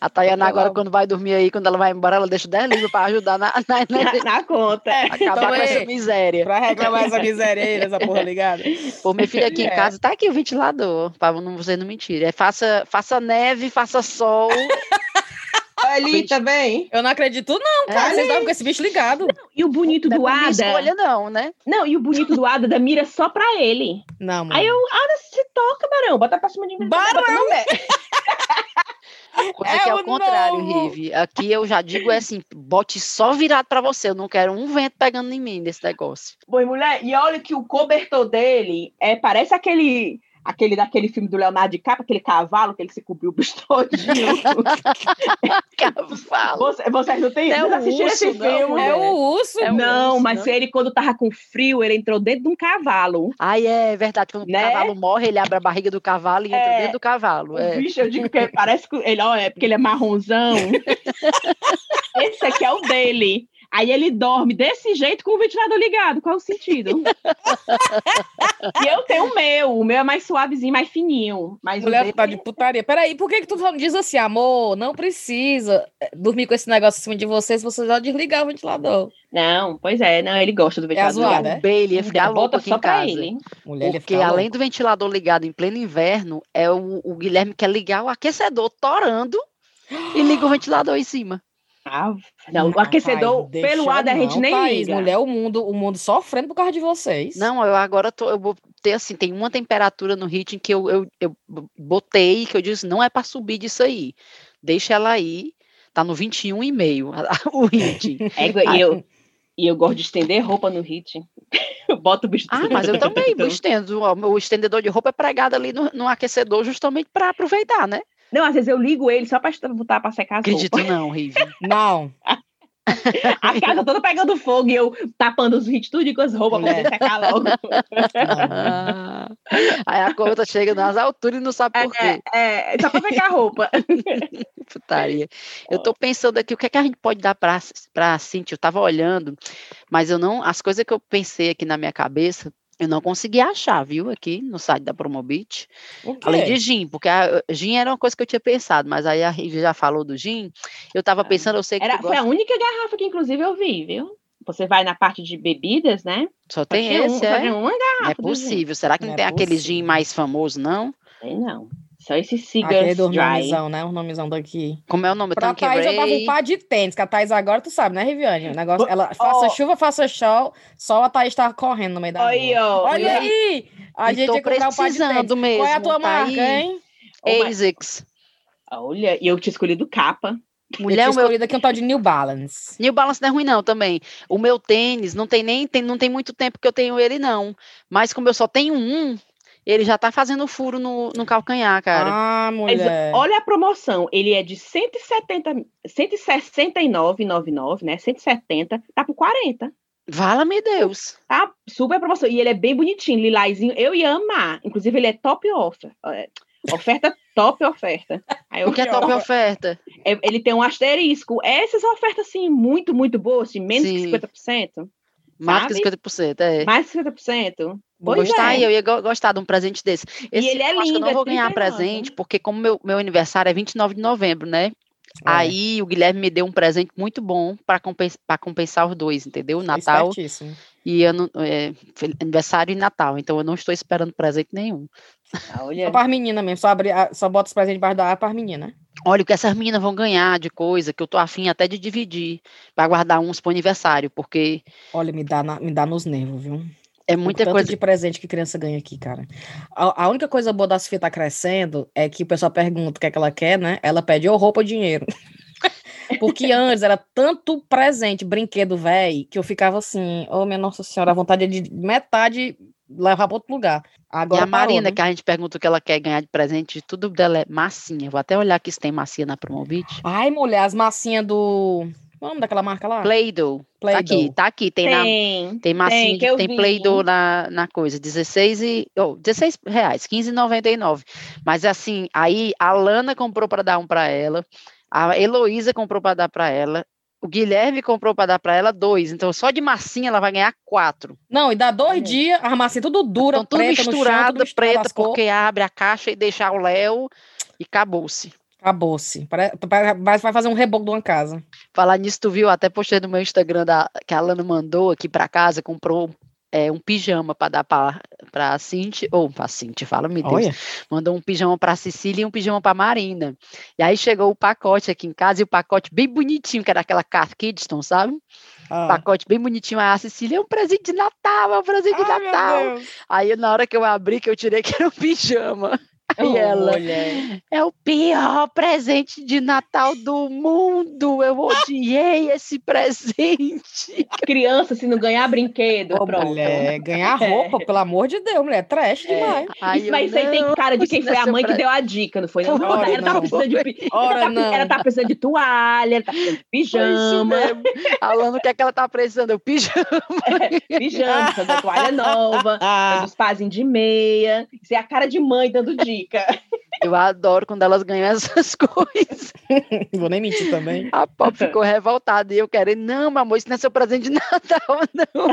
a Tayana agora, quando vai dormir aí, quando ela vai embora, ela deixa 10 livros pra ajudar na, na, na, na conta. É, acabar então, com essa miséria. Pra reclamar essa miséria aí, essa porra ligada. Pô, minha filha aqui é. em casa, tá aqui o ventilador, pra não, você não mentir. É faça, faça neve, faça sol. Ali também. Eu não acredito, não, cara. Vocês estavam com esse bicho ligado. Não, e o bonito do Ada. escolha, não, né? Não, e o bonito do Ada da mira só pra ele. Não, mano. Aí eu, Ada, se toca, Barão. Bota pra cima de mim. Barão! Coisa é que é o contrário. Rive. Aqui eu já digo é assim, bote só virado para você. Eu não quero um vento pegando em mim nesse negócio. Pois, mulher, e olha que o cobertor dele é, parece aquele aquele daquele filme do Leonardo DiCaprio, aquele cavalo que ele se cobriu o bicho todinho. cavalo. Você, vocês não têm é assistiram esse filme? É o urso. É não, urso, mas não. ele, quando tava com frio, ele entrou dentro de um cavalo. Ai, é verdade. Quando né? o cavalo morre, ele abre a barriga do cavalo e entra é, dentro do cavalo. É. Bicho, eu digo que parece que ele, ó, é porque ele é marronzão. esse aqui é o dele. Aí ele dorme desse jeito com o ventilador ligado. Qual o sentido? e eu tenho o meu. O meu é mais suavezinho, mais fininho. Mas Mulher dele... tá de putaria. Peraí, por que, que tu diz assim, amor? Não precisa eh, dormir com esse negócio em cima de você se você já desligar o ventilador. Não, pois é, não, ele gosta do é ventilador. É ligado. Né? Ele ia ficar louco aqui em casa. Ele. Mulher, porque além louco. do ventilador ligado em pleno inverno, é o, o Guilherme quer ligar o aquecedor torando e liga o ventilador em cima. Ah, não, o aquecedor pelo ar da gente nem Thaís, liga. Mulher, o mundo, o mundo sofrendo por causa de vocês. Não, eu agora tô, eu vou ter assim, tem uma temperatura no ritmo que eu, eu, eu botei que eu disse, não é para subir disso aí. Deixa ela aí, tá no 21,5 o ritmo. É, e eu, e eu gosto de estender roupa no hit. Boto o bicho. Ah, mas eu também estendo. O estendedor de roupa é pregado ali no, no aquecedor justamente para aproveitar, né? Não, às vezes eu ligo ele só para botar para secar as Acredito roupas. não, Rive. não. A casa toda pegando fogo e eu tapando os hits tudo com as roupas para poder secar logo. Aí a conta chega nas alturas e não sabe por é, quê. É, é só para pegar a roupa. Putaria. Eu tô pensando aqui, o que é que a gente pode dar para a Cintia? Eu tava olhando, mas eu não, as coisas que eu pensei aqui na minha cabeça, eu não consegui achar, viu, aqui no site da Promobit. Além de gin, porque a gin era uma coisa que eu tinha pensado, mas aí a Rive já falou do gin. Eu estava ah, pensando, eu sei que. Era, foi a única garrafa que, inclusive, eu vi, viu? Você vai na parte de bebidas, né? Só tem esse, um, é? Só uma garrafa. Não é possível. Será que não, não tem é aquele gin mais famoso, não? Tem não. Só esse Cigars Aquele do Dry. nomezão, né? O nomezão daqui. Como é o nome? Pra Thaís, eu tava um par de tênis, que a Thaís agora, tu sabe, né, Riviane? O negócio, ela, oh. faça chuva, faça sol, só a Thaís tava correndo no meio da Oi, rua. Olha aí! A e gente ia comprar um par de tênis. Mesmo, Qual é a tua tá marca, aí? hein? ASICS. Olha, e eu tinha escolhido capa. Mulher, eu tinha escolhido meu... aqui um tal de New Balance. New Balance não é ruim, não, também. O meu tênis não tem nem, tem, não tem muito tempo que eu tenho ele, não. Mas como eu só tenho um, ele já tá fazendo furo no, no calcanhar, cara. Ah, mulher. olha a promoção. Ele é de 170, 169,99, né? 170, tá por 40. Vala-me Deus. Tá super promoção. E ele é bem bonitinho, lilazinho. Eu ia amar. Inclusive, ele é top offer. É, oferta top oferta. Aí, o que é top oferta? É, ele tem um asterisco. Essas ofertas, assim, muito, muito boas, de menos Sim. que 50%. Mais que 50%, é. Mais que 50%. Vou gostar, é. eu ia gostar de um presente desse. Esse, e ele é lindo. Acho que eu não vou ganhar presente, porque como meu, meu aniversário é 29 de novembro, né? É. Aí o Guilherme me deu um presente muito bom para compensar, compensar os dois, entendeu? Natal e ano, é, aniversário e Natal. Então eu não estou esperando presente nenhum. Ah, olha. Só para as meninas mesmo, só, abre, só bota os presentes debaixo da água para as meninas. Né? Olha o que essas meninas vão ganhar de coisa que eu tô afim até de dividir para guardar uns para aniversário, porque. Olha, me dá, na, me dá nos nervos, viu? É muita coisa de presente que criança ganha aqui, cara. A, a, única coisa boa da Sofia tá crescendo é que o pessoal pergunta o que é que ela quer, né? Ela pede ou roupa ou dinheiro. Porque antes era tanto presente, brinquedo velho, que eu ficava assim, oh minha Nossa Senhora, a vontade de metade levar para outro lugar. Agora e a Marina, né? que a gente pergunta o que ela quer ganhar de presente, tudo dela é massinha. Vou até olhar aqui se tem massinha na Promobit. Ai, mulher, as massinhas do Vamos daquela marca lá? Play-Doh. Play tá aqui, tá aqui. Tem, tem, na, tem massinha, tem, tem Play-Doh na, na coisa. 16 e. Oh, 16 reais, 15,99. Mas assim, aí a Lana comprou para dar um para ela. A Heloísa comprou para dar para ela. O Guilherme comprou para dar para ela dois. Então, só de massinha ela vai ganhar quatro. Não, e dá dois é. dias, a massinha tudo dura, então, tudo preta, misturada, chão, preta, porque abre a caixa e deixa o Léo e acabou-se. Acabou-se. Vai fazer um reboco de uma casa. Falar nisso, tu viu? Até postei no meu Instagram da, que a Alana mandou aqui para casa, comprou é, um pijama para dar para a Cinti, ou para a Cinti, fala, me Deus. Mandou um pijama para a Cecília e um pijama para Marina. E aí chegou o pacote aqui em casa, e o pacote bem bonitinho, que era aquela Cat Kidston, sabe? Ah. Pacote bem bonitinho. Aí a Cecília, é um presente de Natal, é um presente de Natal. Aí na hora que eu abri, que eu tirei, que era um pijama. E ela é o pior presente de Natal do mundo. Eu odiei esse presente. Criança, se não ganhar brinquedo, Ô, pronto. Mulher, ganhar roupa, é. pelo amor de Deus, mulher, trash é. demais. Ai, mas isso aí tem cara de quem foi a mãe que deu a dica, não foi? Não, não, ela, não. Tava precisando de, Ora, ela, tá, ela tá precisando de toalha, ela tá precisando de pijama. Falando o que é que ela tá precisando, o pijama. É, pijama, precisando toalha nova, os pazinhos de meia. Isso é a cara de mãe dando dica. week. Eu adoro quando elas ganham essas coisas. Vou nem mentir também. A Pop ficou revoltada e eu quero, não, meu amor, isso não é seu presente de Natal, não.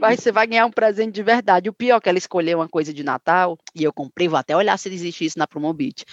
Mas você vai ganhar um presente de verdade. O pior é que ela escolheu uma coisa de Natal e eu comprei, vou até olhar se existe isso na Promobit.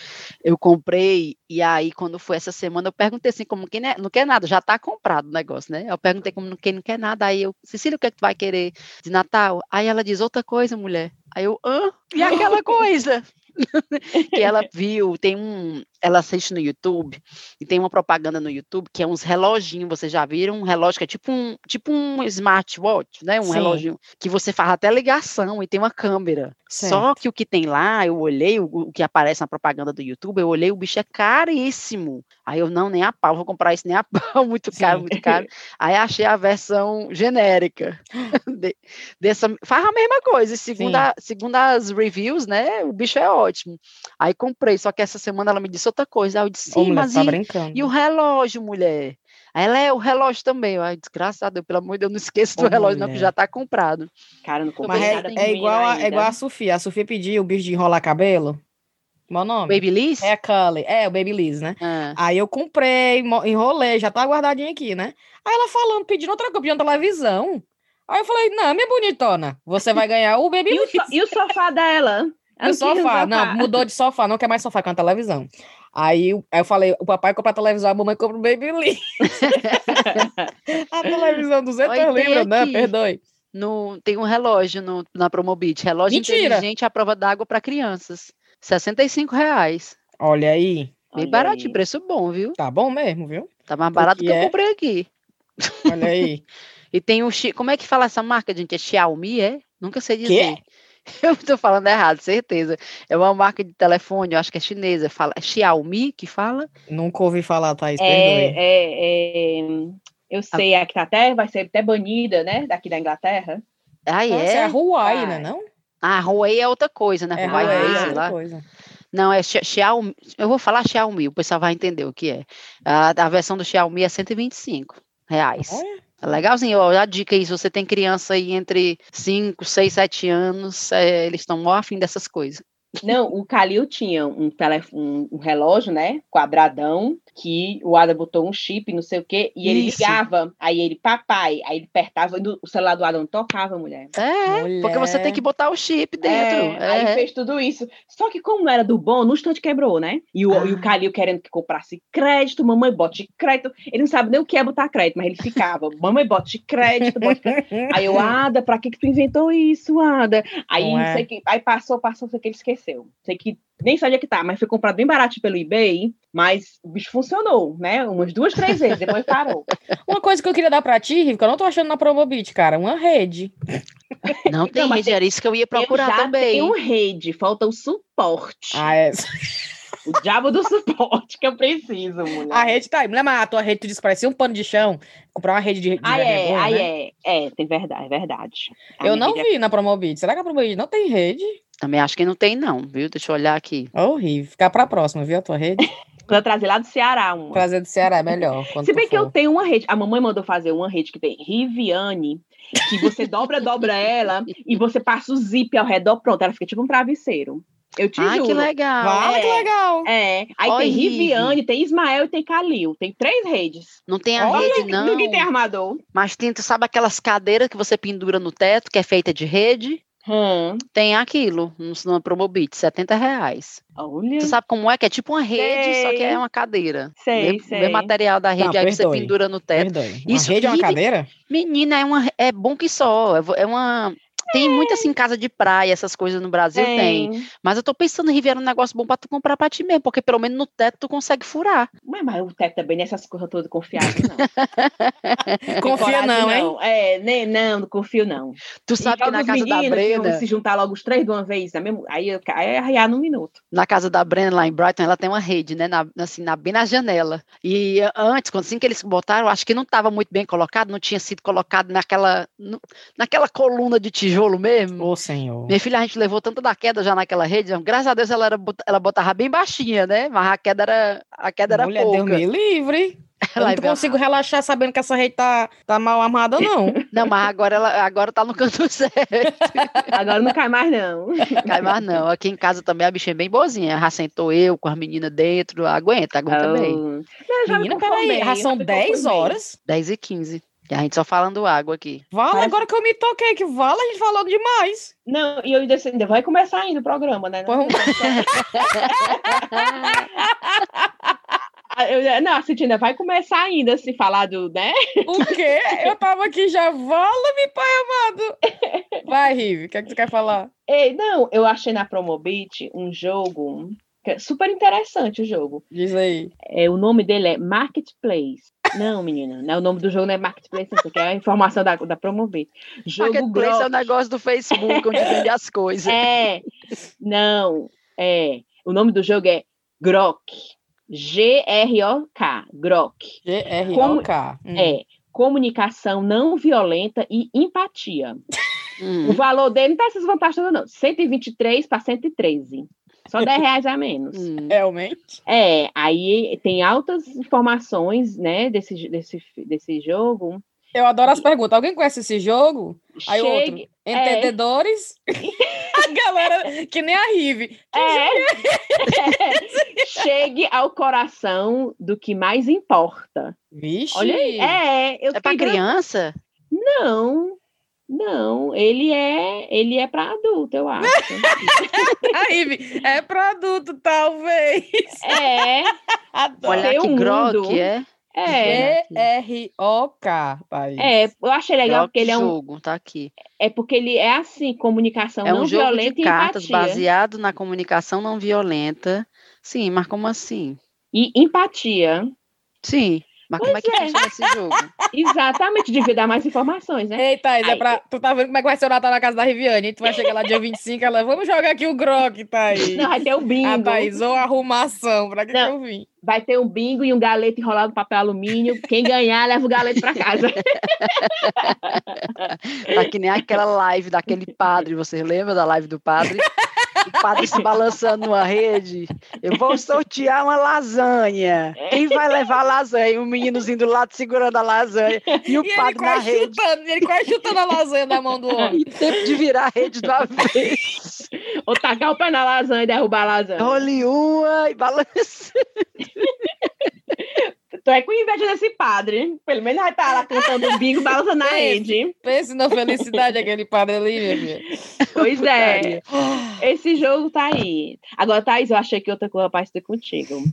Eu comprei e aí quando foi essa semana eu perguntei assim, como quem não quer nada, já tá comprado o negócio, né? Eu perguntei como quem não quer nada, aí eu, Cecília, o que é que tu vai querer de Natal? Aí ela diz outra coisa, mulher. Aí eu, hã? E aquela coisa? que ela viu, tem um, ela assiste no YouTube e tem uma propaganda no YouTube que é uns reloginhos, vocês já viram? Um relógio que é tipo um, tipo um smartwatch, né? Um Sim. relógio que você faz até ligação e tem uma câmera. Certo. Só que o que tem lá, eu olhei o, o, que aparece na propaganda do YouTube, eu olhei, o bicho é caríssimo. Aí eu, não, nem a pau, vou comprar isso nem a pau, muito caro, Sim. muito caro. Aí achei a versão genérica de, dessa, faz a mesma coisa, segundo, a, segundo as reviews, né? O bicho é ótimo. Aí comprei, só que essa semana ela me disse outra coisa. Aí eu disse, sim, Ô, mas tá e, e, o relógio, mulher? Ela é o relógio também. Ai, desgraçado, pelo amor de Deus, não esqueça do relógio, mulher. não, que já tá comprado. Cara, não comprei é, é, igual a, é igual a Sofia. A Sofia pediu o bicho de enrolar cabelo. Meu nome? Babyliss? É a Cully. É, o Babyliss, né? Ah. Aí eu comprei, enrolei, já tá guardadinho aqui, né? Aí ela falando, pedindo outra coisa, pedindo televisão. Aí eu falei, não, minha bonitona, você vai ganhar o Babyliss. E, e o sofá dela? O sofá, não, mudou de sofá, não quer mais sofá, com a televisão. Aí, aí eu falei, o papai compra a televisão, a mamãe compra o Baby Lee. a televisão, 200 Oi, libras, né? Perdoe. No, tem um relógio no, na Promobit, relógio Mentira. inteligente à prova d'água para crianças. 65 reais. Olha aí. Bem Olha baratinho, aí. preço bom, viu? Tá bom mesmo, viu? Tá mais barato que, é? eu comprei aqui. Olha aí. e tem o... Como é que fala essa marca, gente? É Xiaomi, é? Nunca sei dizer. Que? Eu estou falando errado, certeza. É uma marca de telefone, eu acho que é chinesa. Fala, é Xiaomi que fala? Nunca ouvi falar, Thaís, é, é, é, eu sei, a que tá até, vai ser até banida, né, daqui da Inglaterra. Ah, é? é a Huawei, né, não? Ah, Huawei é outra coisa, né? É, Huawei, Huawei é outra coisa. Não, é Xiaomi. Eu vou falar Xiaomi, o pessoal vai entender o que é. A, a versão do Xiaomi é 125 reais. É legalzinho, ó, a dica aí, se você tem criança aí entre 5, 6, 7 anos, é, eles estão mó afim dessas coisas. Não, o Calil tinha um, telefone, um relógio, né, quadradão, que o Adam botou um chip, não sei o quê, e ele Isso. ligava, aí ele, papai, aí ele apertava, o celular do Adam tocava, mulher. É, mulher. porque você tem que botar o chip dentro. É, é. Aí fez tudo isso. Só que como era do bom, no instante quebrou, né? E o, ah. e o Calil querendo que comprasse crédito, mamãe bote crédito, ele não sabe nem o que é botar crédito, mas ele ficava, mamãe bote crédito, bote crédito. Aí eu, Ada, pra que que tu inventou isso, Ada? Aí, é. sei que, aí passou, passou, sei que ele esqueceu. Sei que nem sabia que tá, mas foi comprado bem barato pelo eBay, mas o bicho funcionou, né? Umas duas, três vezes, depois parou. Uma coisa que eu queria dar pra ti, Rico, que eu não tô achando na Promobit, cara, uma rede. Não tem não, rede, era isso que eu ia procurar eu já também. Tem um rede, falta o suporte. Ah, é. O diabo do suporte que eu preciso, mulher. A rede tá aí. Mulher, mas a tua rede, tu disse que parecia um pano de chão. Comprar uma rede de. de ah, é, ah, né? é. É, tem verdade, é verdade. A eu não vi é... na Promobit. Será que a Promobit não tem rede? Também acho que não tem, não, viu? Deixa eu olhar aqui. Horrível. Ficar pra próxima, viu? A tua rede. pra trazer lá do Ceará uma. Trazer do Ceará é melhor. Se bem que eu tenho uma rede. A mamãe mandou fazer uma rede que tem Riviane, que você dobra, dobra ela e você passa o zip ao redor, pronto. Ela fica tipo um travesseiro. Eu te Ai, juro. que legal. Vale, é, que legal. É. Aí Oi, tem Riviane, tem Ismael e tem Calil. Tem três redes. Não tem a Olha, rede, não. Ninguém tem armador. Mas tem, tu sabe aquelas cadeiras que você pendura no teto, que é feita de rede? Hum. Tem aquilo no, Promobit, 70 reais. Olha. Você sabe como é? Que é tipo uma rede, sei. só que é uma cadeira. Sei, Vê, sei. Vê material da rede, Não, aí perdoe, você pendura no teto. Perdoe. Uma Isso, rede é uma cadeira? Menina, é, uma, é bom que só. É, é uma tem muito assim, casa de praia, essas coisas no Brasil tem. tem. Mas eu tô pensando em Riviera um negócio bom pra tu comprar pra ti mesmo, porque pelo menos no teto tu consegue furar. Mas, mas o teto também nessas coisas todas confiáveis, não. Confia não, hein? Não. É, nem, não, não confio não. Tu sabe que na casa da Brenda... Se juntar logo os três de uma vez, é mesmo, aí, aí é arriar num minuto. Na casa da Brenda, lá em Brighton, ela tem uma rede, né, na, assim, na, bem na janela. E antes, quando assim que eles botaram, acho que não estava muito bem colocado, não tinha sido colocado naquela, naquela coluna de tijolo mesmo. Ô, senhor. Minha filha, a gente levou tanto da queda já naquela rede, graças a Deus ela, era, ela botava bem baixinha, né, mas a queda era, a queda era Mulher, pouca. Deus me livre. Eu não consigo relaxar sabendo que essa rede tá, tá mal armada, não. Não, mas agora ela agora tá no canto certo. Agora não cai mais, não. Cai mais, não. Aqui em casa também a bichinha é bem boazinha. Já sentou eu com as meninas dentro. Aguenta, aguenta oh. bem. Não, Menina, peraí, já são 10 horas? 10 e 15. E a gente só falando água aqui. Vala, Parece... agora que eu me toquei, que vala, a gente falou demais. Não, e eu ainda, ainda vai começar ainda o programa, né? Não, eu, não, a Citina vai começar ainda se falar do, né? O quê? Eu tava aqui já, vala-me, pai amado. Vai, Rive, o que é que tu quer falar? Ei, não, eu achei na Promobit um jogo é super interessante o jogo. Diz aí. É, o nome dele é Marketplace. Não, menina, não, o nome do jogo não é Marketplace, não, porque é a informação da, da Promover. Jogo Marketplace é o negócio do Facebook, onde vende as coisas. É, não, é. O nome do jogo é Grok. G-R-O-K. Grok. G-R-O-K. Hum. É. Comunicação não violenta e empatia. Hum. O valor dele não tem essas vantagens, não. 123 para 113. Só 10 reais a menos. Hum. Realmente? É, aí tem altas informações, né, desse, desse, desse jogo. Eu adoro as perguntas. Alguém conhece esse jogo? Aí Chegue, outro. É. Entendedores? É. a galera, que nem a Rive. É. é. Chegue ao coração do que mais importa. Vixe! Olha aí. É, eu é pra criança? Não, não, ele é, ele é para adulto, eu acho. Aí, é para adulto, talvez. É. Adoro. Olha que um grok é. É. E-R-O-K. É, eu achei legal porque ele é um jogo, tá aqui. É porque ele é assim, comunicação é um não jogo violenta de cartas baseado na comunicação não violenta. Sim, mas como assim? E empatia. Sim. Mas pois como é que é. funciona esse jogo? Exatamente, devia dar mais informações, né? Ei, Thais, é pra... tu tá vendo como é que vai ser o Natal na casa da Riviane? Tu vai chegar lá dia 25, ela, vamos jogar aqui o Grok, Thaís. Não, vai ter o bingo. A Thaís, ou arrumação, pra que, Não, que eu vim? Vai ter um bingo e um galeto enrolado no papel alumínio. Quem ganhar, leva o galeto pra casa. tá que nem aquela live daquele padre, você lembra da live do padre? O padre se balançando numa rede. Eu vou sortear uma lasanha. Quem vai levar a lasanha? O meninozinho do lado segurando a lasanha e o e padre na rede. Chutando, ele quase chutando a lasanha na mão do homem. E tempo de virar a rede do avesso. Ou tacar o pé na lasanha e derrubar a lasanha. Role uma e balança. Tô é com inveja desse padre. Pelo menos vai estar tá lá cantando um bingo, balançando na rede. Pense na felicidade aquele padre ali, minha filha. Pois é. Esse jogo tá aí. Agora, Thaís, eu achei que outra coisa parecida contigo.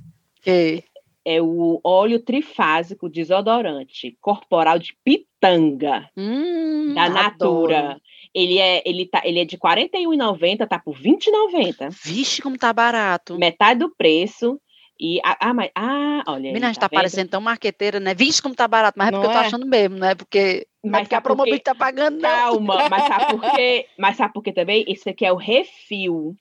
Que? É o óleo trifásico desodorante corporal de pitanga hum, da Natura. Adoro. Ele é, ele, tá, ele é de R$ 41,90, tá por R$ 20,90. Vixe, como tá barato. Metade do preço. E, ah, mas, ah, olha. Menina, a gente tá, tá parecendo tão marqueteira, né? Vixe, como tá barato, mas é porque é? eu tô é? achando mesmo, né? Porque, mas é porque a Promobit tá pagando, não. Calma, mas sabe por quê? Mas sabe por quê também? Esse aqui é o refil.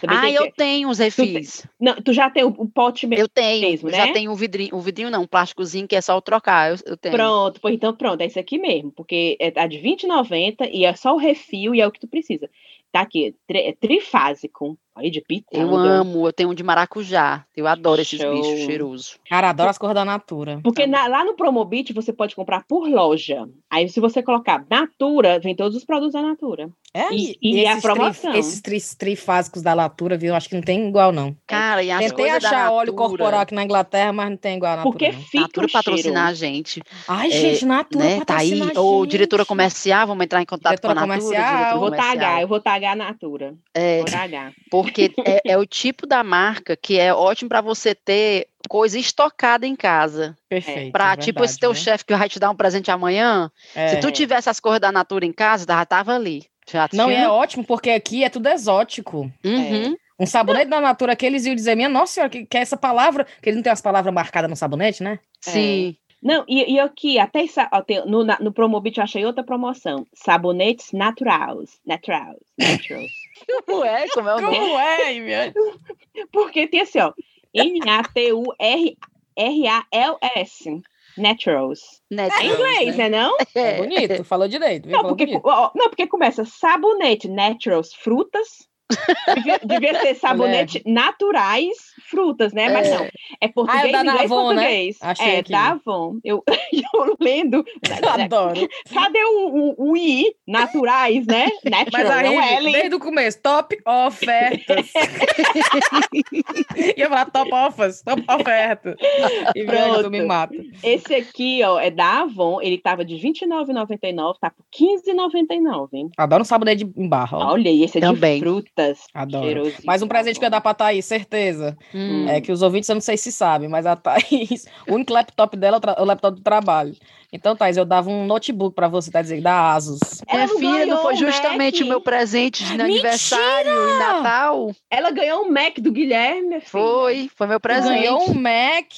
Também ah, eu que... tenho os refis. Tu, não, tu já tem o, o pote mesmo? Eu tenho, mesmo, né? já tenho o vidrinho, o vidrinho não, um plásticozinho que é só o trocar, eu, eu tenho. Pronto, pois então pronto, é esse aqui mesmo, porque é, é de R$20,90 e é só o refil e é o que tu precisa. Tá aqui, é trifásico. Aí de pitanga. Eu amo, eu tenho um de maracujá. Eu adoro Show. esses bichos cheirosos. Cara, adoro as cores da Natura. Porque na, lá no Promobit você pode comprar por loja. Aí se você colocar Natura, vem todos os produtos da Natura. É, e, e, e a promoção. Tri, esses tri, trifásicos da Natura, viu? Acho que não tem igual, não. Cara, e as Tentei achar óleo corporal aqui na Inglaterra, mas não tem igual a Natura. Porque não. fica Natura patrocinar a gente. Ai, é, gente, Natura né, tá aí. Ou diretora comercial, vamos entrar em contato diretora com a Natura. Comercial, eu vou tagar, eu vou tagar a Natura. É, vou tagar. Porque é, é o tipo da marca que é ótimo para você ter coisa estocada em casa. Perfeito. Para é tipo esse teu né? chefe que vai te dar um presente amanhã, é. se tu tivesse as cores da Natura em casa, já tava ali. Já Não, tinha... e é ótimo porque aqui é tudo exótico. Uhum. É. Um sabonete da Natura que eles iam dizer, minha nossa senhora, que, que é essa palavra, que eles não tem as palavras marcadas no sabonete, né? Sim. Não, e, e aqui, até ó, tem, no, no Promobit eu achei outra promoção. Sabonetes naturais. Naturais. Naturals. Como é? Como é o nome? Como é, minha? Porque tem assim, ó. N-A-T-U-R-A-L-S. Naturals. Naturals. É inglês, né? Não? É bonito, falou direito. Não porque, ó, não, porque começa sabonete, naturals, frutas. Devia, devia ser sabonete naturais, frutas, né? Mas é. não. É português, ah, é inglês, Navon, né? português. Né? Achei é, que... da Avon. Eu, eu lendo. Adoro. Cadê o, o, o I? Naturais, né? Natural, Mas aí, não é, desde o começo, top ofertas. Ia falar top offers, top ofertas. E pronto, me mata. Esse aqui, ó, é da Avon. Ele tava de R$29,99, tá por R$15,99, hein? Adoro um sabonete em barra. Ó. Olha, esse é Também. de frutas. Adoro. Mais um presente que eu dar pra Thaís, certeza. Hum. É que os ouvintes, eu não sei se sabem, mas a Thaís, o único laptop dela é o laptop do trabalho. Então, Thais, eu dava um notebook para você, tá dizendo, da Asus. Minha filha, não foi justamente o meu presente de aniversário e Natal? Ela ganhou um Mac do Guilherme. Foi, foi meu presente. Ganhou um Mac.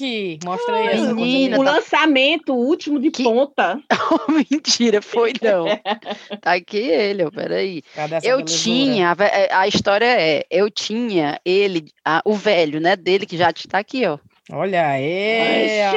Mostra aí essa Menina, O tá... lançamento, o último de que... ponta. Mentira, foi não. tá aqui ele, peraí. Eu tinha, a, é, a, história é, eu tinha ele, a, o velho, né, dele, que já está aqui, ó. Olha aí! É,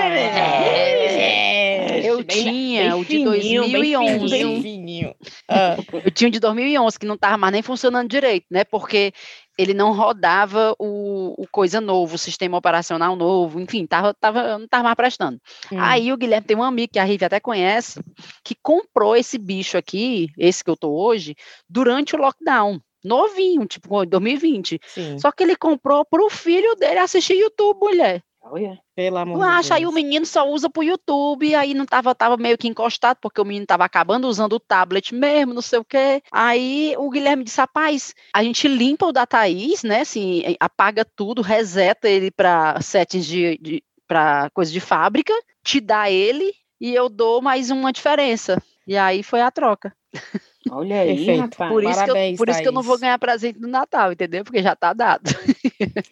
eu tinha o de 2011. Bem fininho. Ah. Eu tinha o de 2011, que não estava mais nem funcionando direito, né? Porque ele não rodava o, o, coisa novo, o sistema operacional novo, enfim, tava, tava, não estava mais prestando. Hum. Aí o Guilherme tem um amigo que a Rive até conhece, que comprou esse bicho aqui, esse que eu tô hoje, durante o lockdown novinho, tipo, 2020. Sim. Só que ele comprou para o filho dele assistir YouTube, mulher. Olha. Pelo amor acha, aí o menino só usa pro YouTube, aí não tava, tava meio que encostado, porque o menino tava acabando usando o tablet mesmo, não sei o quê. Aí o Guilherme disse, rapaz, a gente limpa o da Thaís, né, assim, apaga tudo, reseta ele para settings de, de para coisa de fábrica, te dá ele e eu dou mais uma diferença. E aí foi a troca. Olha aí, Perfeito. rapaz. Por, isso, Parabéns, que eu, por isso que eu não vou ganhar presente no Natal, entendeu? Porque já tá dado.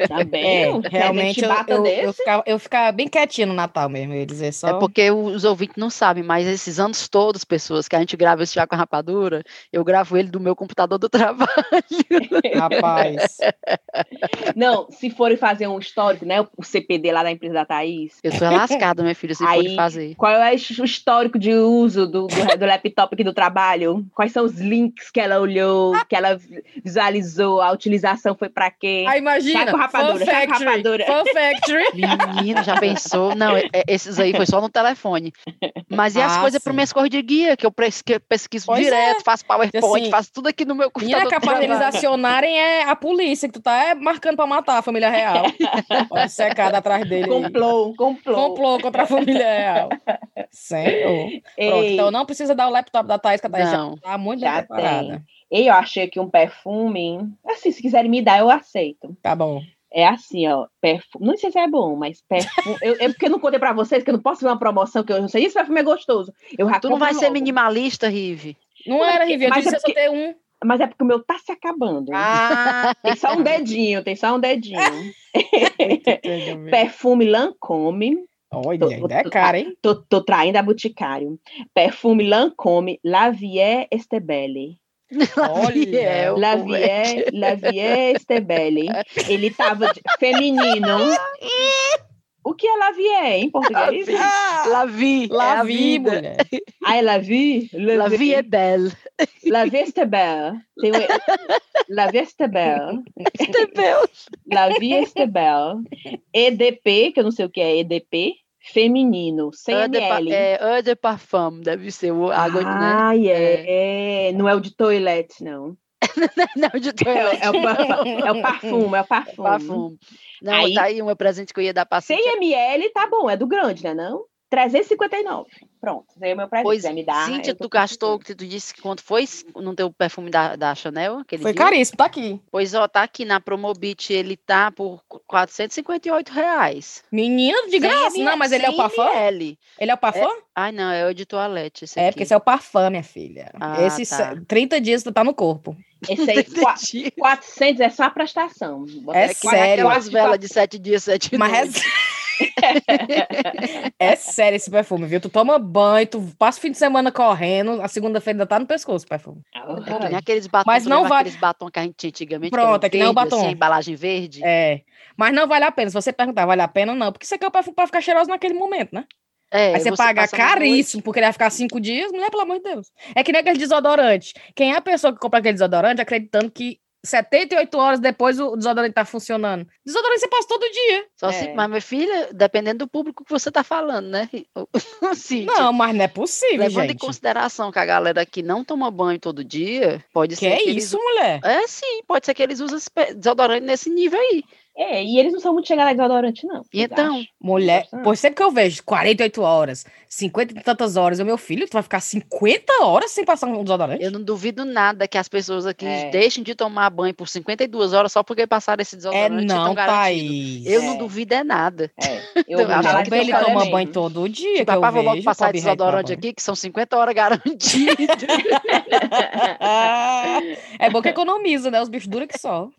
Tá bem. É, realmente eu, eu, eu, ficava, eu ficava bem quietinho no Natal mesmo, eu ia dizer só. É porque os ouvintes não sabem, mas esses anos todos, pessoas, que a gente grava esse já com a rapadura, eu gravo ele do meu computador do trabalho. Rapaz. Não, se forem fazer um histórico, né? O CPD lá da empresa da Thaís. Eu tô lascada, minha filha, se Aí, forem fazer. Qual é o histórico de uso do, do, do laptop aqui do trabalho? Quais são os links que ela olhou, que ela visualizou, a utilização foi para quê? Ah, imagina, com rapadura, Factory, rapadura. Fun Factory. Menina, já pensou? Não, é, é, esses aí foi só no telefone. Mas e as ah, coisas para minhas cores de guia, que eu pesquiso pois direto, é. faço PowerPoint, assim, faço tudo aqui no meu computador. E é capaz deles acionarem é a polícia, que tu tá é, marcando para matar a família real. Pode secada atrás dele. Complô, complô. Complô contra a família real. Senhor. Pronto, então não precisa dar o laptop da Thais, que a Thais não, já tá muito já preparada. Eu achei aqui um perfume. Assim, se quiserem me dar, eu aceito. Tá bom. É assim, ó, perfume. Não sei se é bom, mas perfume. eu, é porque eu não contei pra vocês que eu não posso ver uma promoção que eu não sei. Esse perfume é gostoso. Eu tu não vai logo. ser minimalista, Rive. Não, não era, Rive, eu disse é porque... só ter um. Mas é porque o meu tá se acabando. Ah. tem só um dedinho, tem só um dedinho. perfume Lancôme. Olha, tô, ainda é caro, hein? Tô, tô, traindo a Boticário. Perfume Lancôme Lavier Estebelle. Olha, Lavier, Lavier Estebelle. Ele tava de, feminino. O que é Lavier em português? Lavi. Lavi, mulher. Ah, é Lavi? Lavi é belle. Lavi Estebelle. Tem um... Lavi Estebelle. Estebelle. Lavi Estebelle. EDP, que eu não sei o que é EDP feminino, 100 ml. É, eau de parfum, deve ser o água, né? Ah, é. é. Não é o de toilette, não. não, de toilette. É, é, o, é o parfum, é o parfum. parfum. Não, aí, tá aí um presente que eu ia dar pra 100 ml tá bom, é do grande, né não? 359. Pronto, aí o meu presente. Pois, me dá, Cíntia, tu gastou, que tu disse que quanto foi no teu perfume da, da Chanel? Aquele foi dia? caríssimo, tá aqui. Pois, ó, tá aqui na Promobit, ele tá por 458 reais. Menino, de graça. Não, mas ele é o parfum? Ele é o parfum? É... Ai, não, é o de toalete. é, porque esse é o parfum, minha filha. Ah, Esses tá. 30 dias tu tá no corpo. Esse aí, 400 é só a prestação. É sério. Aquelas velas de 7 dias, 7 Mas... é sério esse perfume, viu? Tu toma banho, tu passa o fim de semana correndo, a segunda-feira ainda tá no pescoço o perfume. É nem aqueles batons, Mas não vale... aqueles batom que a gente tinha antigamente. Pronto, que é que nem o batom. Assim, embalagem verde. É. Mas não vale a pena. Se você perguntar, vale a pena, não. Porque você quer o perfume pra ficar cheiroso naquele momento, né? É, Aí você, você paga caríssimo porque ele vai ficar cinco dias, mulher, pelo amor de Deus. É que nem aquele desodorante. Quem é a pessoa que compra aquele desodorante acreditando que 78 horas depois o desodorante tá funcionando. Desodorante você passa todo dia. Só é. se, mas, minha filha, dependendo do público que você tá falando, né? Sim. Não, mas não é possível, Levando gente. em consideração que a galera aqui não toma banho todo dia, pode que ser. É que isso, eles... mulher? É, sim, pode ser que eles usem desodorante nesse nível aí. É, e eles não são muito chegados a desodorante, não. Então, acham? mulher, por sempre que eu vejo 48 horas, 50 e tantas horas, o meu filho, tu vai ficar 50 horas sem passar um desodorante? Eu não duvido nada que as pessoas aqui é. deixem de tomar banho por 52 horas só porque passaram esse desodorante. É não, Thaís. Eu é. não duvido é nada. É. Eu, eu acho que ele toma banho todo dia. Tipo, papai, vou logo passar esse desodorante aqui, que são 50 horas garantido. é bom que economiza, né? Os bichos duram que só.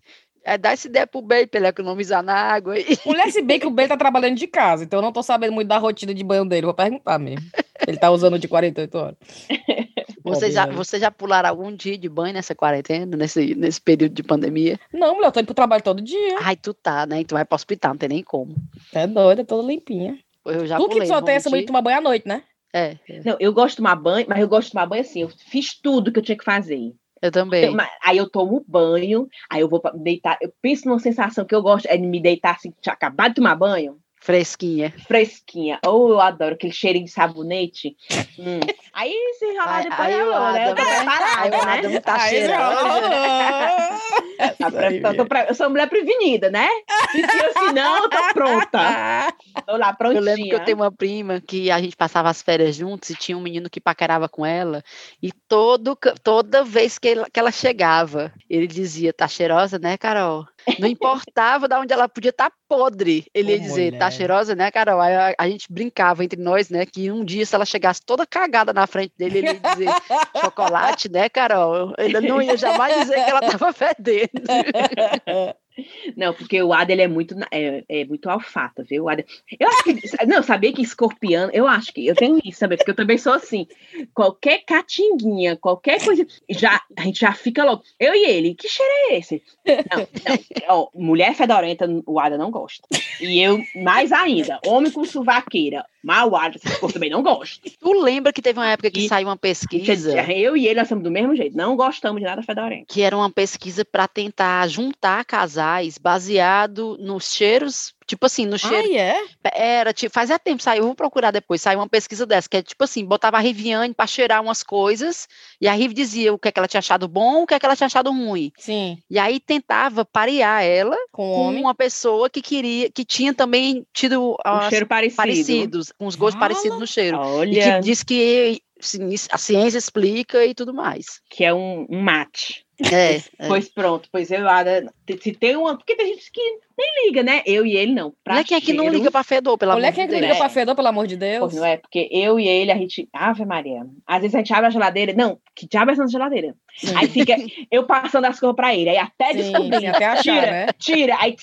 É, dá essa ideia pro Bey pra ele economizar na água. Mulher, se bem que o Bey tá trabalhando de casa, então eu não tô sabendo muito da rotina de banho dele. Vou perguntar mesmo. Ele tá usando de 48 horas. Você já, você já pularam algum dia de banho nessa quarentena, nesse, nesse período de pandemia? Não, mulher, eu tô indo pro trabalho todo dia. Ai, tu tá, né? Tu vai pro hospital, não tem nem como. É doida, toda limpinha. Eu já tu pulei, que só tem essa mania de tomar banho à noite, né? É, é. Não, eu gosto de tomar banho, mas eu gosto de tomar banho assim. Eu fiz tudo que eu tinha que fazer. Eu também. Aí eu tomo banho, aí eu vou deitar. Eu penso numa sensação que eu gosto, é de me deitar assim, acabado de tomar banho. Fresquinha. Fresquinha. Ou oh, eu adoro aquele cheirinho de sabonete. Hum. Aí se enrolar depois aí, eu, né? Eu tô preparada, né? Tá cheirando. Eu sou mulher prevenida, né? Se assim não, eu tô pronta. Tô lá prontinha. Eu lembro que eu tenho uma prima que a gente passava as férias juntos e tinha um menino que paquerava com ela e todo, toda vez que, ele, que ela chegava, ele dizia, tá cheirosa, né, Carol? Não importava de onde ela podia estar tá podre. Ele ia dizer, mulher. tá cheirosa, né, Carol? Aí a, a, gente brincava entre nós, né? Que um dia, se ela chegasse toda cagada na frente dele, ele ia dizer chocolate, né, Carol? Ele não ia jamais dizer que ela tava fedendo. Não, porque o Ada ele é muito é, é muito alfata, viu? O Ada, eu acho que não sabia que escorpião, eu acho que eu tenho isso, sabe? Porque eu também sou assim. Qualquer catinguinha, qualquer coisa, já a gente já fica logo. Eu e ele, que cheiro é esse? Não, não. Ó, mulher fedorenta, o Ada não gosta. E eu mais ainda, homem com suvaqueira, mal o Ada esse também não gosta. Tu lembra que teve uma época que e, saiu uma pesquisa? Eu e ele nós somos do mesmo jeito, não gostamos de nada fedorento. Que era uma pesquisa para tentar juntar casais baseado nos cheiros, tipo assim, no cheiro. Ah, é? Era, tipo, fazia tempo, saiu, eu vou procurar depois, saiu uma pesquisa dessa, que é tipo assim, botava a Riviane para cheirar umas coisas, e a Riv dizia o que, é que ela tinha achado bom, o que, é que ela tinha achado ruim. Sim. E aí tentava parear ela com, com uma pessoa que queria, que tinha também tido um cheiro parecido. parecidos, com os gostos parecidos no cheiro. Olha. E que diz que a ciência explica e tudo mais. Que é um, um mate. É, é. Pois pronto, pois eu, se tem uma. Porque tem gente que nem liga, né? Eu e ele não. Pra quem é que não liga pra fedor, pelo amor de Deus. quem é que liga pra fedor, pelo amor de Deus? Pô, não é? Porque eu e ele, a gente. Ave Maria. Às vezes a gente abre a geladeira. Não, que diabo é essa geladeira? Sim. Aí fica eu passando as coisas pra ele. Aí até descobrir. Até achar, tira, né? tira. Aí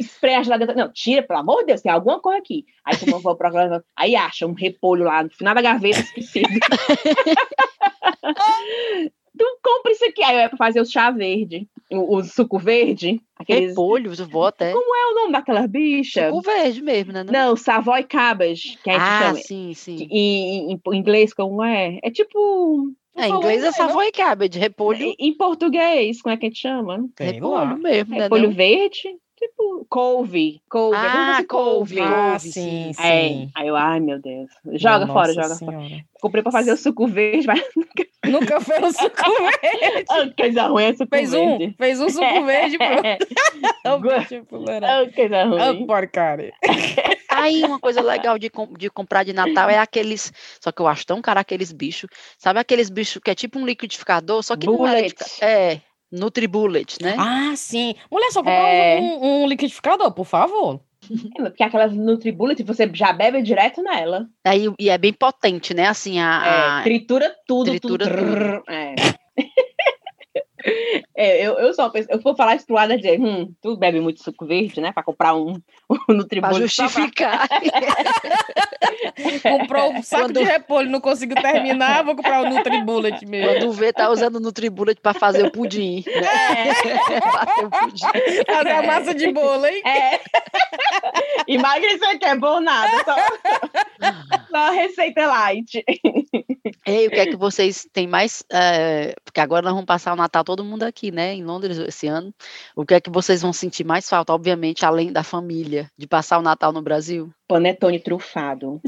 esfreia a geladeira. Não, tira, pelo amor de Deus, tem alguma coisa aqui. Aí tu não vou pra Aí acha um repolho lá no final da gaveta esquecido. tu compra isso aqui. Aí é pra fazer o chá verde, o, o suco verde. Aqueles... Repolho, eu vou até. Como é o nome daquela bicha? Suco verde mesmo, né? Não, não Savoy Cabbage. Que a gente ah, chama. sim, sim. Em, em, em inglês, como é? É tipo... É, em inglês é Savoy Cabbage, repolho. Em, em português, como é que a gente chama? repolho mesmo, né? Repolho verde. Tipo, couve. couve. Ah, couve. Ah, sim, sim. É. Aí eu, ai, meu Deus. Joga Nossa fora, joga senhora. fora. Comprei pra fazer o suco verde, mas nunca... Nunca fez o suco verde. coisa ruim é suco fez verde. Um, fez um suco verde, pronto. coisa ruim. Oh, porcaria. Aí, uma coisa legal de, de comprar de Natal é aqueles. Só que eu acho tão caro aqueles bichos. Sabe aqueles bichos que é tipo um liquidificador, só que Bullet. não é. É, Nutribullet, né? Ah, sim. Mulher, só comprar é... um, um, liquidificador, por favor. Porque aquelas Nutribullet você já bebe direto nela. Aí, e é bem potente, né? Assim, a. É, tritura tudo. Tritura tudo. tudo. É. É, eu, eu só penso, eu vou falar isso pro Ada dizer, hum, tu bebe muito suco verde, né? Pra comprar um, um Nutribullet. Pra justificar. Comprou um saco Quando... de repolho, não conseguiu terminar, vou comprar o Nutribullet mesmo. Quando vê, tá usando o Nutribullet pra fazer o pudim. Né? É. fazer o pudim. Fazer a massa de bolo, hein? É. Emagrecer que é bom nada, só... Só a receita light. Ei, o que é que vocês têm mais? É, porque agora nós vamos passar o Natal todo mundo aqui, né? Em Londres esse ano. O que é que vocês vão sentir mais falta, obviamente, além da família, de passar o Natal no Brasil? Panetone trufado.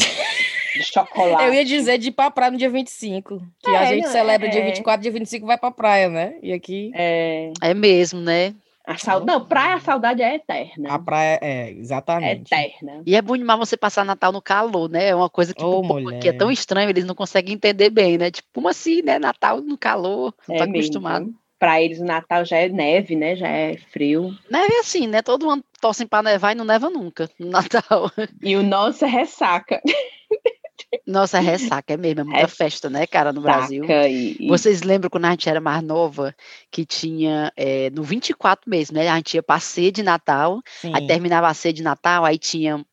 de chocolate. Eu ia dizer de ir pra praia no dia 25. Que é, a gente celebra é. dia 24, dia 25 vai pra praia, né? E aqui. É, é mesmo, né? A saud... Não, praia, a saudade é eterna. A praia é, exatamente. É eterna. E é bom demais você passar Natal no calor, né? É uma coisa que oh, aqui é tão estranho, eles não conseguem entender bem, né? Tipo, como assim, né? Natal no calor, não é tá acostumado. Para eles o Natal já é neve, né? Já é frio. Neve é assim, né? Todo mundo torcem para nevar e não neva nunca no Natal. E o nosso é ressaca. Nossa, ressaca, é mesmo, é muita ressaca festa, né, cara, no Brasil. E... Vocês lembram quando a gente era mais nova, que tinha, é, no 24 mesmo, né, a gente ia pra ceia de Natal, Sim. aí terminava a ceia de Natal, aí tinha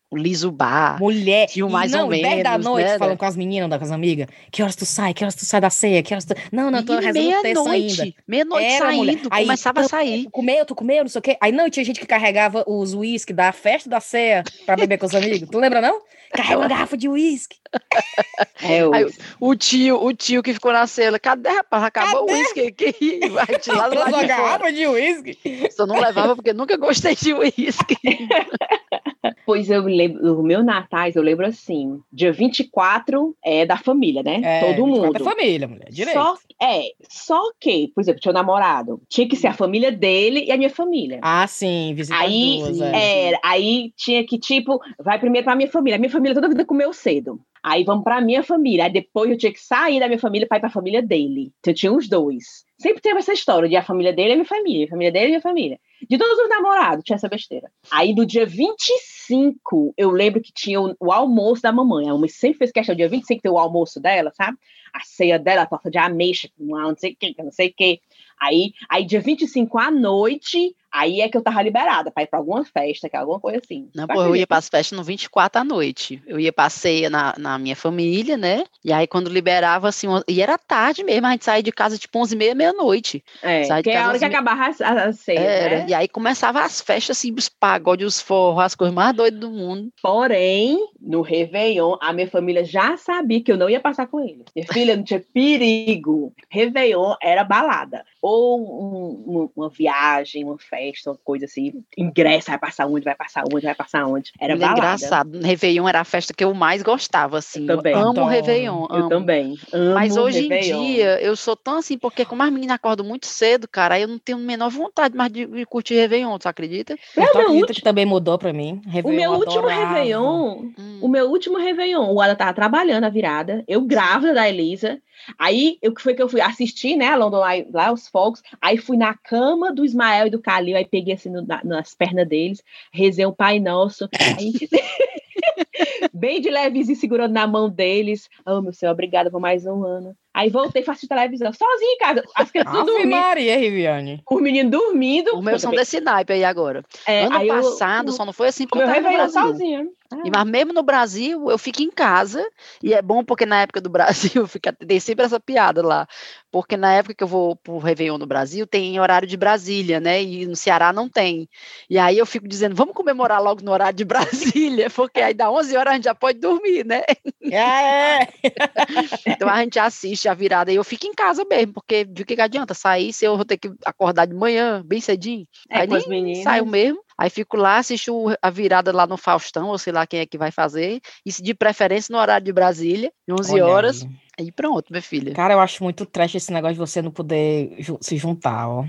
Bar. Mulher. Tinha mais não, ou menos. 10 da noite, né? falando com as meninas, com as amigas. Que horas tu sai? Que horas tu sai da ceia? Que horas tu... Não, não, tô resolvendo Meia-noite. Meia-noite saindo, Aí, começava a sair. Tu comeu, tu comeu, não sei o quê. Aí não, tinha gente que carregava os uísque da festa da ceia pra beber com os amigos. Tu lembra, não? Carrega uma garrafa de uísque. É, Aí, o tio, o tio que ficou na cela, cadê, rapaz? Acabou o uísque aqui. Vai tirar lá uma garrafa de uísque. Só não levava porque nunca gostei de uísque. Pois eu lembro, o meu Natais, eu lembro assim, dia 24 é da família, né? É, Todo mundo. É família, mulher, direito. Só, é, só que, por exemplo, tinha um namorado, tinha que ser a família dele e a minha família. Ah, sim, visitar aí, duas, é. Era, aí tinha que, tipo, vai primeiro pra minha família. A minha família toda a vida comeu cedo. Aí vamos pra minha família. Aí depois eu tinha que sair da minha família para ir pra família dele. Então eu tinha os dois. Sempre teve essa história de a família dele é minha família, a família dele é minha família. De todos os namorados, tinha essa besteira. Aí no dia 25, eu lembro que tinha o, o almoço da mamãe. A mamãe sempre fez questão, dia 25 ter o almoço dela, sabe? A ceia dela, a torta de ameixa, não sei o que, não sei o que. Aí, aí dia 25 à noite, Aí é que eu tava liberada para ir para alguma festa, que é alguma coisa assim. Não, pô, eu ia para as festas no 24 à noite. Eu ia passeia na, na minha família, né? E aí quando liberava, assim, e era tarde mesmo, a gente saía de casa tipo 11 e meia, meia-noite. É, que é a hora que acabava a, a ceia, era, né? E aí começava as festas, assim, os pagodes, os forros, as coisas mais doidas do mundo. Porém, no Réveillon, a minha família já sabia que eu não ia passar com ele. Minha filha não tinha perigo. Réveillon era balada. Ou um, um, uma viagem, uma festa uma coisa assim, ingresso, vai passar onde, vai passar onde, vai passar onde. Era é balada. engraçado. Réveillon era a festa que eu mais gostava, assim. Eu também. Eu amo então, Réveillon. Eu também. Amo Mas hoje Réveillon. em dia, eu sou tão assim, porque como as meninas acordam muito cedo, cara, aí eu não tenho a menor vontade mais de, de curtir Réveillon, tu acredita? Meu, meu último... que também mudou pra mim. Réveillon, o meu último Réveillon, hum. o meu último Réveillon, o Ada tava trabalhando a virada, eu grávida da Elisa, Aí, o que foi que eu fui assistir, né, London lá, lá os fogos, aí fui na cama do Ismael e do Calil, aí peguei assim no, nas pernas deles, rezei o Pai Nosso, aí... bem de levezinho segurando na mão deles. Oh, meu Senhor, obrigada por mais um ano. Aí voltei, faço televisão, sozinha em casa. As crianças dormindo. Maria, Riviane. Os meninos dormindo. O meu são desse naipe aí agora. É, ano passado, eu, só não foi assim porque eu tava sozinha. E, mas mesmo no Brasil, eu fico em casa, e é bom porque na época do Brasil, fica, tem sempre essa piada lá, porque na época que eu vou pro Réveillon no Brasil, tem horário de Brasília, né, e no Ceará não tem. E aí eu fico dizendo, vamos comemorar logo no horário de Brasília, porque aí dá 11 horas a gente já pode dormir, né? É! então a gente assiste a virada, e eu fico em casa mesmo, porque de que, que adianta sair se eu vou ter que acordar de manhã, bem cedinho? É, aí nem saio mesmo. Aí fico lá, assisto a virada lá no Faustão, ou sei lá quem é que vai fazer, e de preferência no horário de Brasília, 11 Olha horas. Aí. E pronto, minha filha. Cara, eu acho muito trash esse negócio de você não poder se juntar, ó.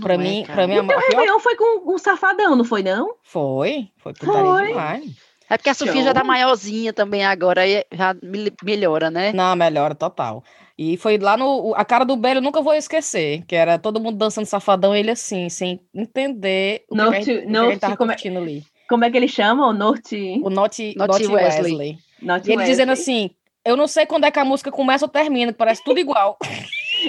Pra, é, mim, pra mim, o teu pior... foi com um safadão, não foi, não? Foi, foi putaria demais. É porque a Sofia já tá maiorzinha também agora, aí já melhora, né? Não, melhora total. E foi lá no. A cara do Belo eu nunca vou esquecer, que era todo mundo dançando safadão, ele assim, sem entender o Norte, que, gente, Norte, tava como é, ali. Como é que ele chama? O Norte. O Norte, Norte, Norte Wesley. Wesley. Norte e ele Wesley. dizendo assim: eu não sei quando é que a música começa ou termina, parece tudo igual.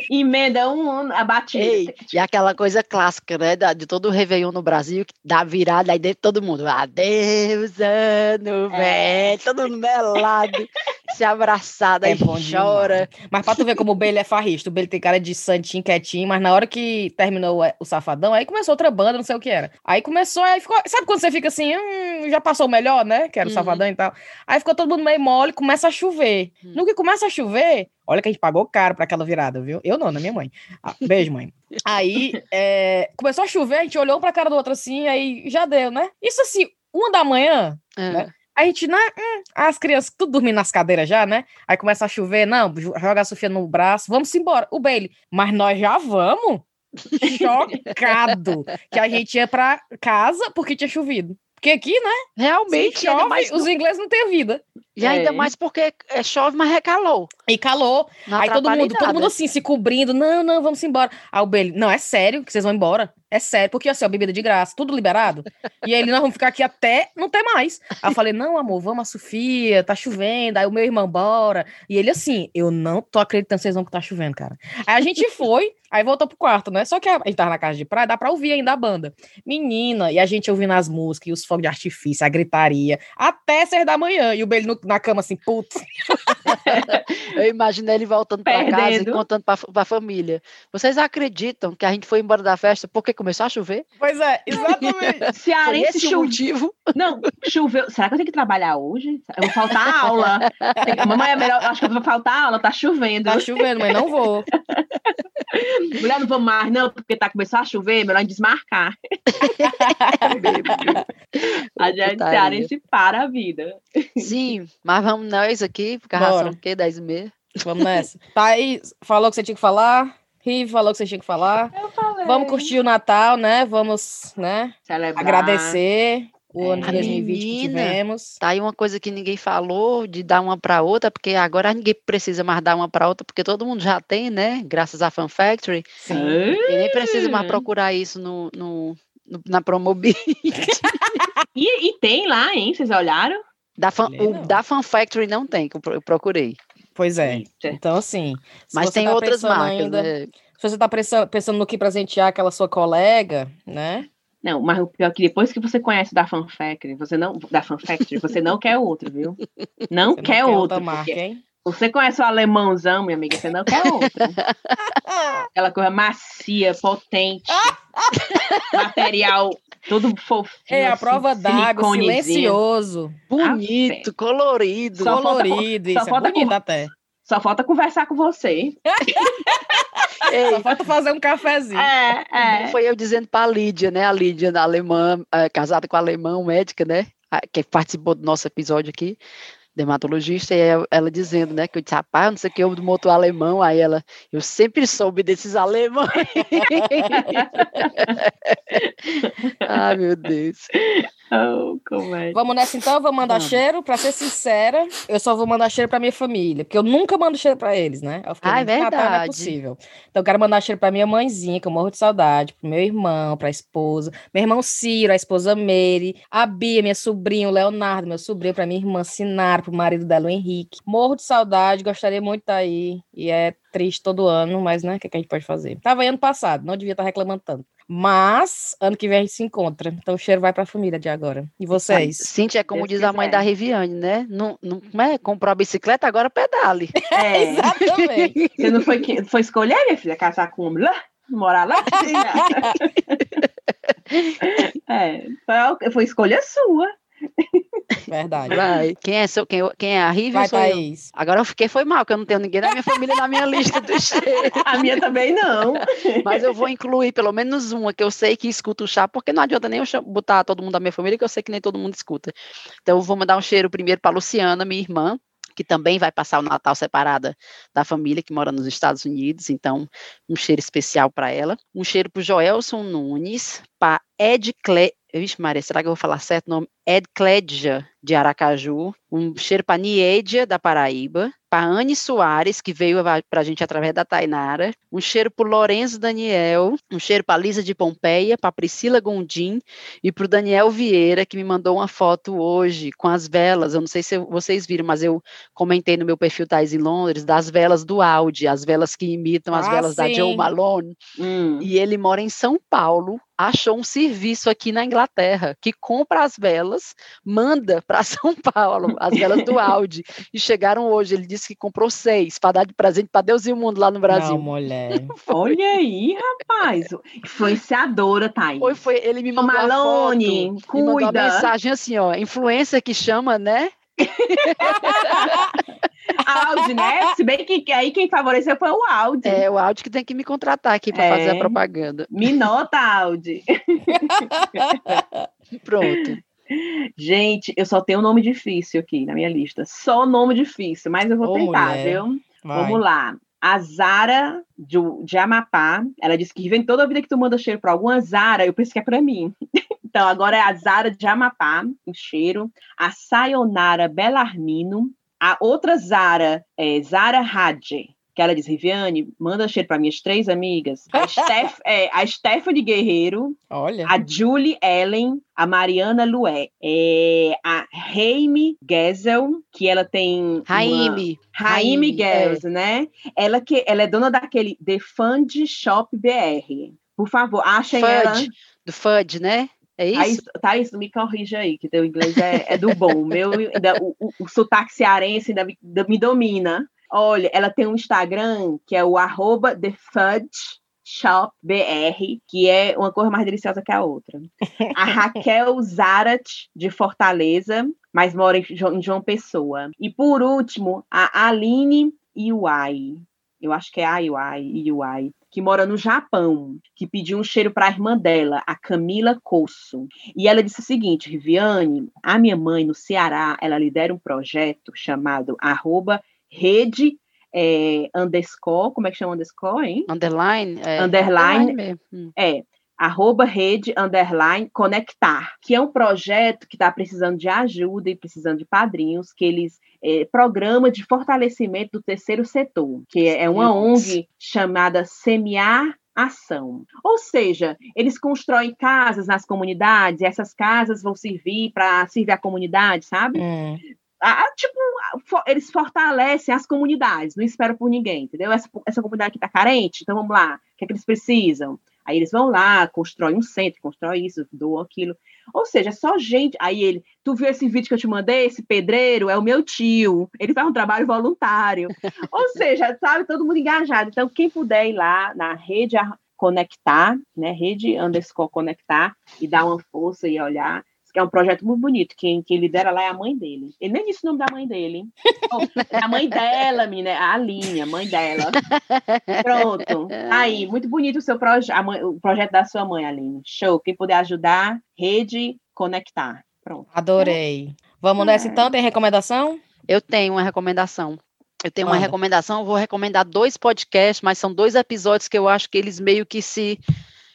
Emenda um a batida. Ei, e aquela coisa clássica, né? De todo o Réveillon no Brasil, que dá virada aí dentro todo mundo. Adeus, ano é. velho. Todo mundo melado, se abraçado, é aí chora. Demais. Mas pra tu ver como o Bailey é farrista, o Bailey tem cara de santinho, quietinho, mas na hora que terminou o Safadão, aí começou outra banda, não sei o que era. Aí começou, aí ficou. Sabe quando você fica assim, hum, já passou o melhor, né? Que era o uhum. Safadão e tal. Aí ficou todo mundo meio mole, começa a chover. Uhum. No que começa a chover, olha que a gente pagou caro pra aquela virada, viu? Eu não, na minha mãe. Ah, beijo, mãe. Aí é, começou a chover, a gente olhou pra cara do outro assim, aí já deu, né? Isso assim, uma da manhã, é. né? A gente, né? Hum, as crianças tudo dormindo nas cadeiras já, né? Aí começa a chover, não, joga a Sofia no braço, vamos embora. O Bailey, mas nós já vamos? Chocado que a gente ia pra casa porque tinha chovido. Porque aqui, né? Realmente, chove, mais... os ingleses não têm vida. E ainda é. mais porque é, chove, mas recalou. E calou. Não Aí todo mundo, todo mundo assim, se cobrindo. Não, não, vamos embora. Aí o Bailey, não, é sério que vocês vão embora? É sério, porque assim, ó, bebida de graça, tudo liberado. e aí, nós vamos ficar aqui até não ter mais. Aí eu falei, não, amor, vamos a Sofia, tá chovendo. Aí o meu irmão, bora. E ele assim, eu não tô acreditando que vocês vão que tá chovendo, cara. Aí a gente foi, aí voltou pro quarto, né? Só que a, a gente tava na casa de praia, dá pra ouvir ainda a banda. Menina, e a gente ouvindo as músicas, e os fogos de artifício, a gritaria, até seis da manhã. E o Bailey na cama assim, putz. eu imaginei ele voltando pra casa e contando pra, pra família. Vocês acreditam que a gente foi embora da festa porque começou a chover? Pois é, exatamente. Cearense esse motivo. Não, choveu. Será que eu tenho que trabalhar hoje? Eu vou faltar aula. Mamãe, é melhor. Acho que eu vou faltar aula, tá chovendo. Tá chovendo, mas não vou. Mulher, não vou mais, não, porque tá começando a chover, melhor desmarcar. a gente cearense para a vida. Sim, mas vamos nós aqui, porque a ração o quê? 10 e meia. Vamos nessa. Thaís, falou que você tinha que falar. Rive falou que você tinha que falar. Eu falei. Vamos curtir o Natal, né? Vamos, né? Celebrar. Agradecer o é. ano de 2020 menina, que tivemos. Tá aí uma coisa que ninguém falou de dar uma para outra, porque agora ninguém precisa mais dar uma para outra, porque todo mundo já tem, né? Graças à Fan Factory. Sim. E nem precisa mais procurar isso no, no, no na Promobit. e, e tem lá, hein? Vocês olharam? Da fan, o, da Fan Factory não tem, que eu procurei. Pois é. Então, assim. Mas tem tá outras marcas, ainda, né? Se você está pensando no que presentear aquela sua colega, né? Não, mas o pior é que depois que você conhece da Fan Factory, você não, da Fan Factory, você não quer outro, viu? Não você quer, não quer outro. Marca, hein? Você conhece o alemãozão, minha amiga, você não quer outro. Aquela coisa macia, potente, material todo fofinho. É, a assim, prova d'água, silencioso. Bonito, ah, colorido. Só colorido, falta, isso só é bonito com, até. Só falta conversar com você. Ei, só falta fazer um cafezinho. É, é. Foi eu dizendo para a Lídia, né? A Lídia, da alemã, é, casada com a alemão, médica, né? Que participou do nosso episódio aqui dermatologista, e ela dizendo, né, que eu disse, rapaz, não sei o que, eu do motor alemão, aí ela, eu sempre soube desses alemães. ah, meu Deus. Oh, como é? Vamos nessa então, eu vou mandar Vamos. cheiro, pra ser sincera, eu só vou mandar cheiro pra minha família, porque eu nunca mando cheiro pra eles, né? Eu fiquei, ah, é verdade. não é possível. Então eu quero mandar cheiro pra minha mãezinha, que eu morro de saudade, pro meu irmão, pra esposa, meu irmão Ciro, a esposa Mary, a Bia, minha sobrinha, o Leonardo, meu sobrinho, pra minha irmã Sinara, pro marido dela, o Henrique. Morro de saudade, gostaria muito de estar aí, e é triste todo ano, mas, né, o que, é que a gente pode fazer? Tava aí ano passado, não devia estar reclamando tanto. Mas ano que vem a gente se encontra. Então o cheiro vai para a família de agora. E vocês? Cintia, é como Deus diz quiser. a mãe da Riviane, né? Não, não como é? comprou a bicicleta, agora pedale. É, exatamente. Você não foi, foi escolher, minha filha, casar com um lá? Morar lá? é, foi, foi escolha sua. Verdade. Vai. Quem é, seu, quem, quem é a Rive? Vai, Thaís. Eu. Agora eu fiquei, foi mal, que eu não tenho ninguém da minha família na minha lista do cheiro. A minha também não. Mas eu vou incluir pelo menos uma que eu sei que escuta o chá, porque não adianta nem eu botar todo mundo da minha família, que eu sei que nem todo mundo escuta. Então eu vou mandar um cheiro primeiro para Luciana, minha irmã, que também vai passar o Natal separada da família que mora nos Estados Unidos, então um cheiro especial para ela. Um cheiro para o Joelson Nunes, para Ed Cle Vixe, Maria, será que eu vou falar certo o nome? Ed Cledja, de Aracaju. Um cheiro para Niedia, da Paraíba. para Anne Soares, que veio para a gente através da Tainara, um cheiro para Lorenzo Daniel, um cheiro para Lisa de Pompeia, para Priscila Gondim e para o Daniel Vieira, que me mandou uma foto hoje com as velas. Eu não sei se vocês viram, mas eu comentei no meu perfil Tais em Londres das velas do Audi, as velas que imitam as ah, velas sim. da Joe Malone. Hum. E ele mora em São Paulo achou um serviço aqui na Inglaterra que compra as velas, manda para São Paulo, as velas do Audi. E chegaram hoje. Ele disse que comprou seis para dar de presente para Deus e o mundo lá no Brasil. Não, mulher. Olha aí, rapaz. Influenciadora, Thaís. Foi, foi. Ele me mandou Malone, foto, cuida. Me mandou uma mensagem assim, ó. Influência que chama, né? Audi, né? Se bem que aí quem favoreceu foi o Audi. É, o Audi que tem que me contratar aqui para é. fazer a propaganda. Me nota, Audi. Pronto. Gente, eu só tenho um nome difícil aqui na minha lista. Só nome difícil, mas eu vou tentar, mulher. viu? Vai. Vamos lá. A Zara de, de Amapá, ela disse que vem toda a vida que tu manda cheiro para alguma Zara, eu pensei que é para mim. Então, agora é a Zara de Amapá, em cheiro. A Sayonara Belarmino. A outra Zara é Zara Hadje, que ela diz, Riviane, manda cheiro para minhas três amigas. A, Steph, é, a Stephanie Guerreiro, Olha. a Julie Ellen, a Mariana Lué, é, a Raime Gesel, que ela tem... Raime. Raime Gesel, é. né? Ela, que, ela é dona daquele The Fund Shop BR. Por favor, achem Fudge, ela... Do Fudge, né? É isso? Thaís, Thaís, me corrija aí, que teu inglês é, é do bom. O meu, o, o, o sotaque cearense ainda me, me domina. Olha, ela tem um Instagram que é o arroba que é uma cor mais deliciosa que a outra. A Raquel Zarat, de Fortaleza, mas mora em João Pessoa. E por último, a Aline Iuai. Eu acho que é Iuai, Iuai que mora no Japão, que pediu um cheiro para a irmã dela, a Camila Coço. E ela disse o seguinte, Riviane, a minha mãe no Ceará, ela lidera um projeto chamado arroba rede é, underscore, como é que chama underscore, hein? Underline. É, underline, underline é, arroba rede underline conectar, que é um projeto que está precisando de ajuda e precisando de padrinhos, que eles é, programa de fortalecimento do terceiro setor, que é uma ONG chamada Semear ação. Ou seja, eles constroem casas nas comunidades, e essas casas vão servir para servir a comunidade, sabe? É. Ah, tipo, eles fortalecem as comunidades, não esperam por ninguém, entendeu? Essa, essa comunidade aqui está carente, então vamos lá, o que é que eles precisam? Aí eles vão lá, constroem um centro, constrói isso, doam aquilo. Ou seja, é só gente. Aí ele, tu viu esse vídeo que eu te mandei? Esse pedreiro é o meu tio. Ele faz um trabalho voluntário. Ou seja, sabe, todo mundo engajado. Então, quem puder ir lá na rede conectar, né? Rede underscore conectar e dar uma força e olhar que é um projeto muito bonito. Quem, quem lidera lá é a mãe dele. Ele nem disse o nome da mãe dele. Oh, é a mãe dela, menina, a Aline, a mãe dela. Pronto. Aí, muito bonito o seu projeto, o projeto da sua mãe, Aline. Show. Quem puder ajudar, rede conectar. Pronto. Adorei. Vamos nessa então? Tem recomendação? Eu tenho uma recomendação. Eu tenho uma recomendação, vou recomendar dois podcasts, mas são dois episódios que eu acho que eles meio que se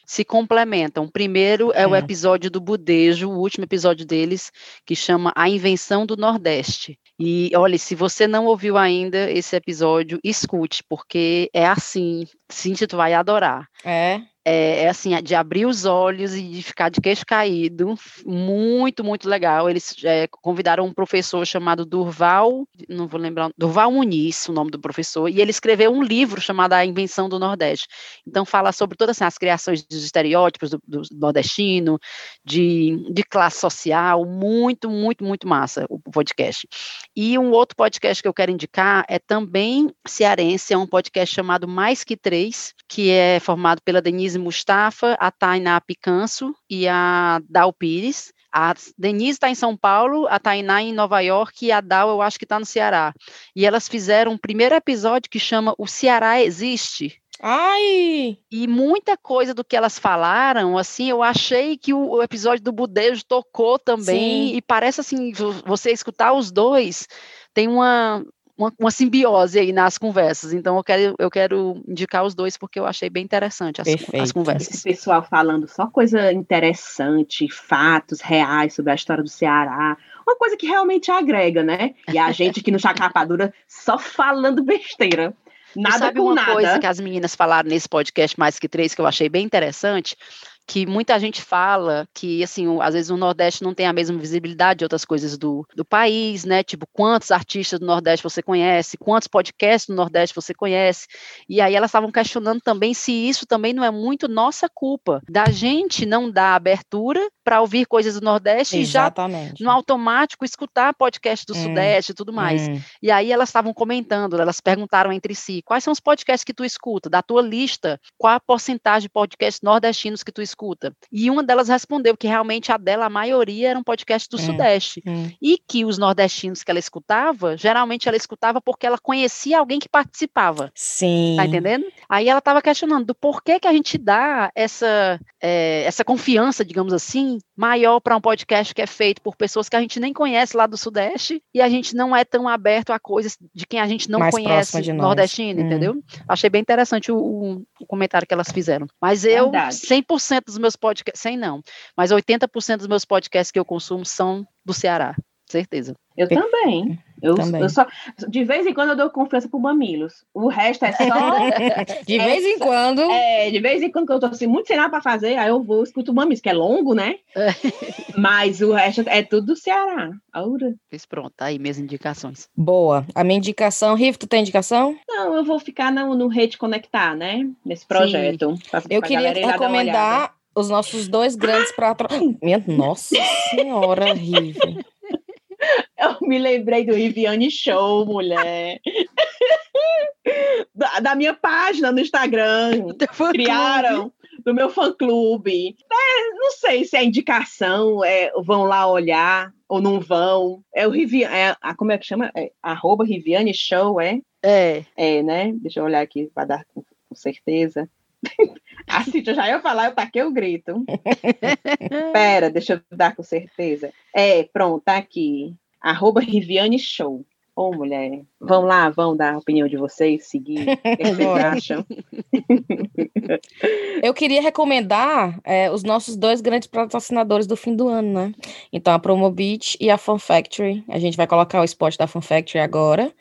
se complementam. O primeiro é, é, o episódio do Budejo, o último episódio deles, que chama A Invenção do Nordeste. E olha, se você não ouviu ainda esse episódio, escute, porque é assim, sim, tu vai adorar. É é, é, assim, de abrir os olhos e de ficar de queixo caído, muito, muito legal. Eles é, convidaram um professor chamado Durval, não vou lembrar, Durval Muniz, o nome do professor, e ele escreveu um livro chamado A Invenção do Nordeste. Então fala sobre todas assim, as criações dos estereótipos do, do nordestino, de, de classe social, muito, muito, muito massa o podcast. E um outro podcast que eu quero indicar é também cearense, é um podcast chamado Mais Que Três, que é formado pela Denise Denise Mustafa, a Tainá Picanso e a Dal Pires. A Denise está em São Paulo, a Tainá em Nova York e a Dal eu acho que está no Ceará. E elas fizeram um primeiro episódio que chama O Ceará Existe. Ai! E muita coisa do que elas falaram, assim, eu achei que o, o episódio do Budejo tocou também. Sim. E parece assim, você escutar os dois, tem uma, uma, uma, simbiose aí nas conversas. Então eu quero, eu quero indicar os dois porque eu achei bem interessante as, as conversas. Esse pessoal falando só coisa interessante, fatos reais sobre a história do Ceará. uma coisa que realmente agrega, né? E a gente aqui no Chacapadura só falando besteira. Nada sabe com uma nada. coisa que as meninas falaram nesse podcast mais que três que eu achei bem interessante? Que muita gente fala que, assim, às vezes o Nordeste não tem a mesma visibilidade de outras coisas do, do país, né? Tipo, quantos artistas do Nordeste você conhece, quantos podcasts do Nordeste você conhece. E aí elas estavam questionando também se isso também não é muito nossa culpa, da gente não dar abertura para ouvir coisas do Nordeste Exatamente. e já no automático escutar podcast do hum, Sudeste e tudo mais. Hum. E aí elas estavam comentando, elas perguntaram entre si, quais são os podcasts que tu escuta? Da tua lista, qual a porcentagem de podcasts nordestinos que tu escuta? E uma delas respondeu que realmente a dela, a maioria, era um podcast do é, Sudeste. É. E que os nordestinos que ela escutava, geralmente ela escutava porque ela conhecia alguém que participava. Sim. Tá entendendo? Aí ela estava questionando do porquê que a gente dá essa, é, essa confiança, digamos assim, maior para um podcast que é feito por pessoas que a gente nem conhece lá do Sudeste e a gente não é tão aberto a coisas de quem a gente não Mais conhece nordestino, hum. entendeu? Achei bem interessante o, o, o, comentário que elas fizeram. Mas eu, Verdade. 100% dos meus podcasts, 100 não, mas 80% dos meus podcasts que eu consumo são do Ceará, certeza. Eu também. Eu, eu, só, de vez em quando eu dou confiança pro Mamilos. O resto é só. de vez em quando. É, de vez em quando, que eu tô assim, muito sem nada pra fazer, aí eu vou escuto o Mamilos, que é longo, né? É. Mas o resto é tudo do Ceará. Aura. Pois pronto, tá aí minhas indicações. Boa. A minha indicação, Riff, tu tem indicação? Não, eu vou ficar no, no Rede Conectar, né? Nesse projeto. Pra, eu pra queria recomendar os nossos dois grandes pratos. Minha nossa senhora, Riff. Eu me lembrei do Riviane Show, mulher. da, da, minha página no Instagram. Criaram do meu fã-clube. É, não sei se é indicação, é, vão lá olhar ou não vão. É o Riviane, é, como é que chama? É, arroba Riviane Show, é? É. É, né? Deixa eu olhar aqui para dar com, com certeza. A Cíntia já ia falar, eu taquei o grito. Pera, deixa eu dar com certeza. É, pronto, tá aqui. Arroba Riviane Show. Ô, oh, mulher, vão lá, vão dar a opinião de vocês, seguir. O que vocês acham? Eu queria recomendar é, os nossos dois grandes patrocinadores do fim do ano, né? Então, a Promobit e a Fun Factory. A gente vai colocar o spot da Fun Factory agora.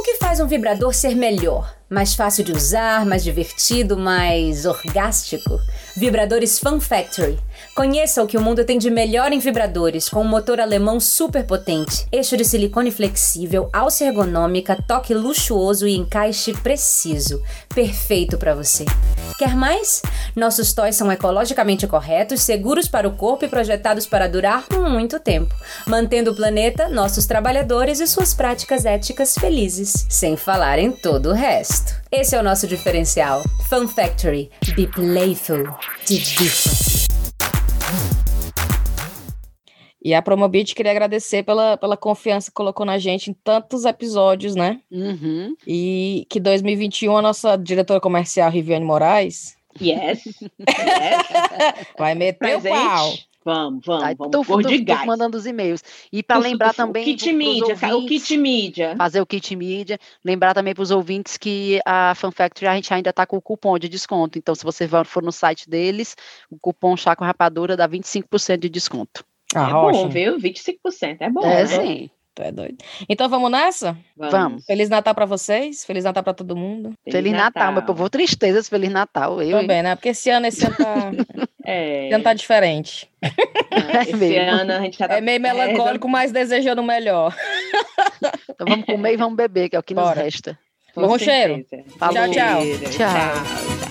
O que faz um vibrador ser melhor? Mais fácil de usar, mais divertido, mais orgástico? Vibradores Fun Factory. Conheça o que o mundo tem de melhor em vibradores, com um motor alemão super potente, eixo de silicone flexível, alça ergonômica, toque luxuoso e encaixe preciso. Perfeito para você. Quer mais? Nossos toys são ecologicamente corretos, seguros para o corpo e projetados para durar muito tempo, mantendo o planeta, nossos trabalhadores e suas práticas éticas felizes, sem falar em todo o resto. Esse é o nosso diferencial. Fun Factory. Be playful. Divirta-se. E a Promobit queria agradecer pela, pela confiança que colocou na gente em tantos episódios, né? Uhum. E que 2021 a nossa diretora comercial, Riviane Moraes. Yes. yes. Vai meter Presente. o pau. Vamos, vamos, tá, vamos. Tô, de tô, tô mandando os e-mails. E para lembrar também. O kit mídia, o kit mídia. Fazer o kit mídia. Lembrar também para os ouvintes que a Fan Factory a gente ainda está com o cupom de desconto. Então, se você for no site deles, o cupom Chaco Rapadura dá 25% de desconto. Ah, é bom, viu? 25%. É bom. É, né? sim. Tu é doido. Então vamos nessa? Vamos. Feliz Natal para vocês. Feliz Natal para todo mundo. Feliz, Feliz Natal. Natal, meu povo. Tristezas, Feliz Natal. Eu, Também, né? Porque esse ano, esse ano tá, é. esse ano tá diferente. É, esse ano a gente já tá... É meio melancólico, mas desejando o melhor. Então vamos comer e vamos beber, que é o que Bora. nos resta. Bom cheiro. Falou. Tchau, tchau. Tchau. tchau.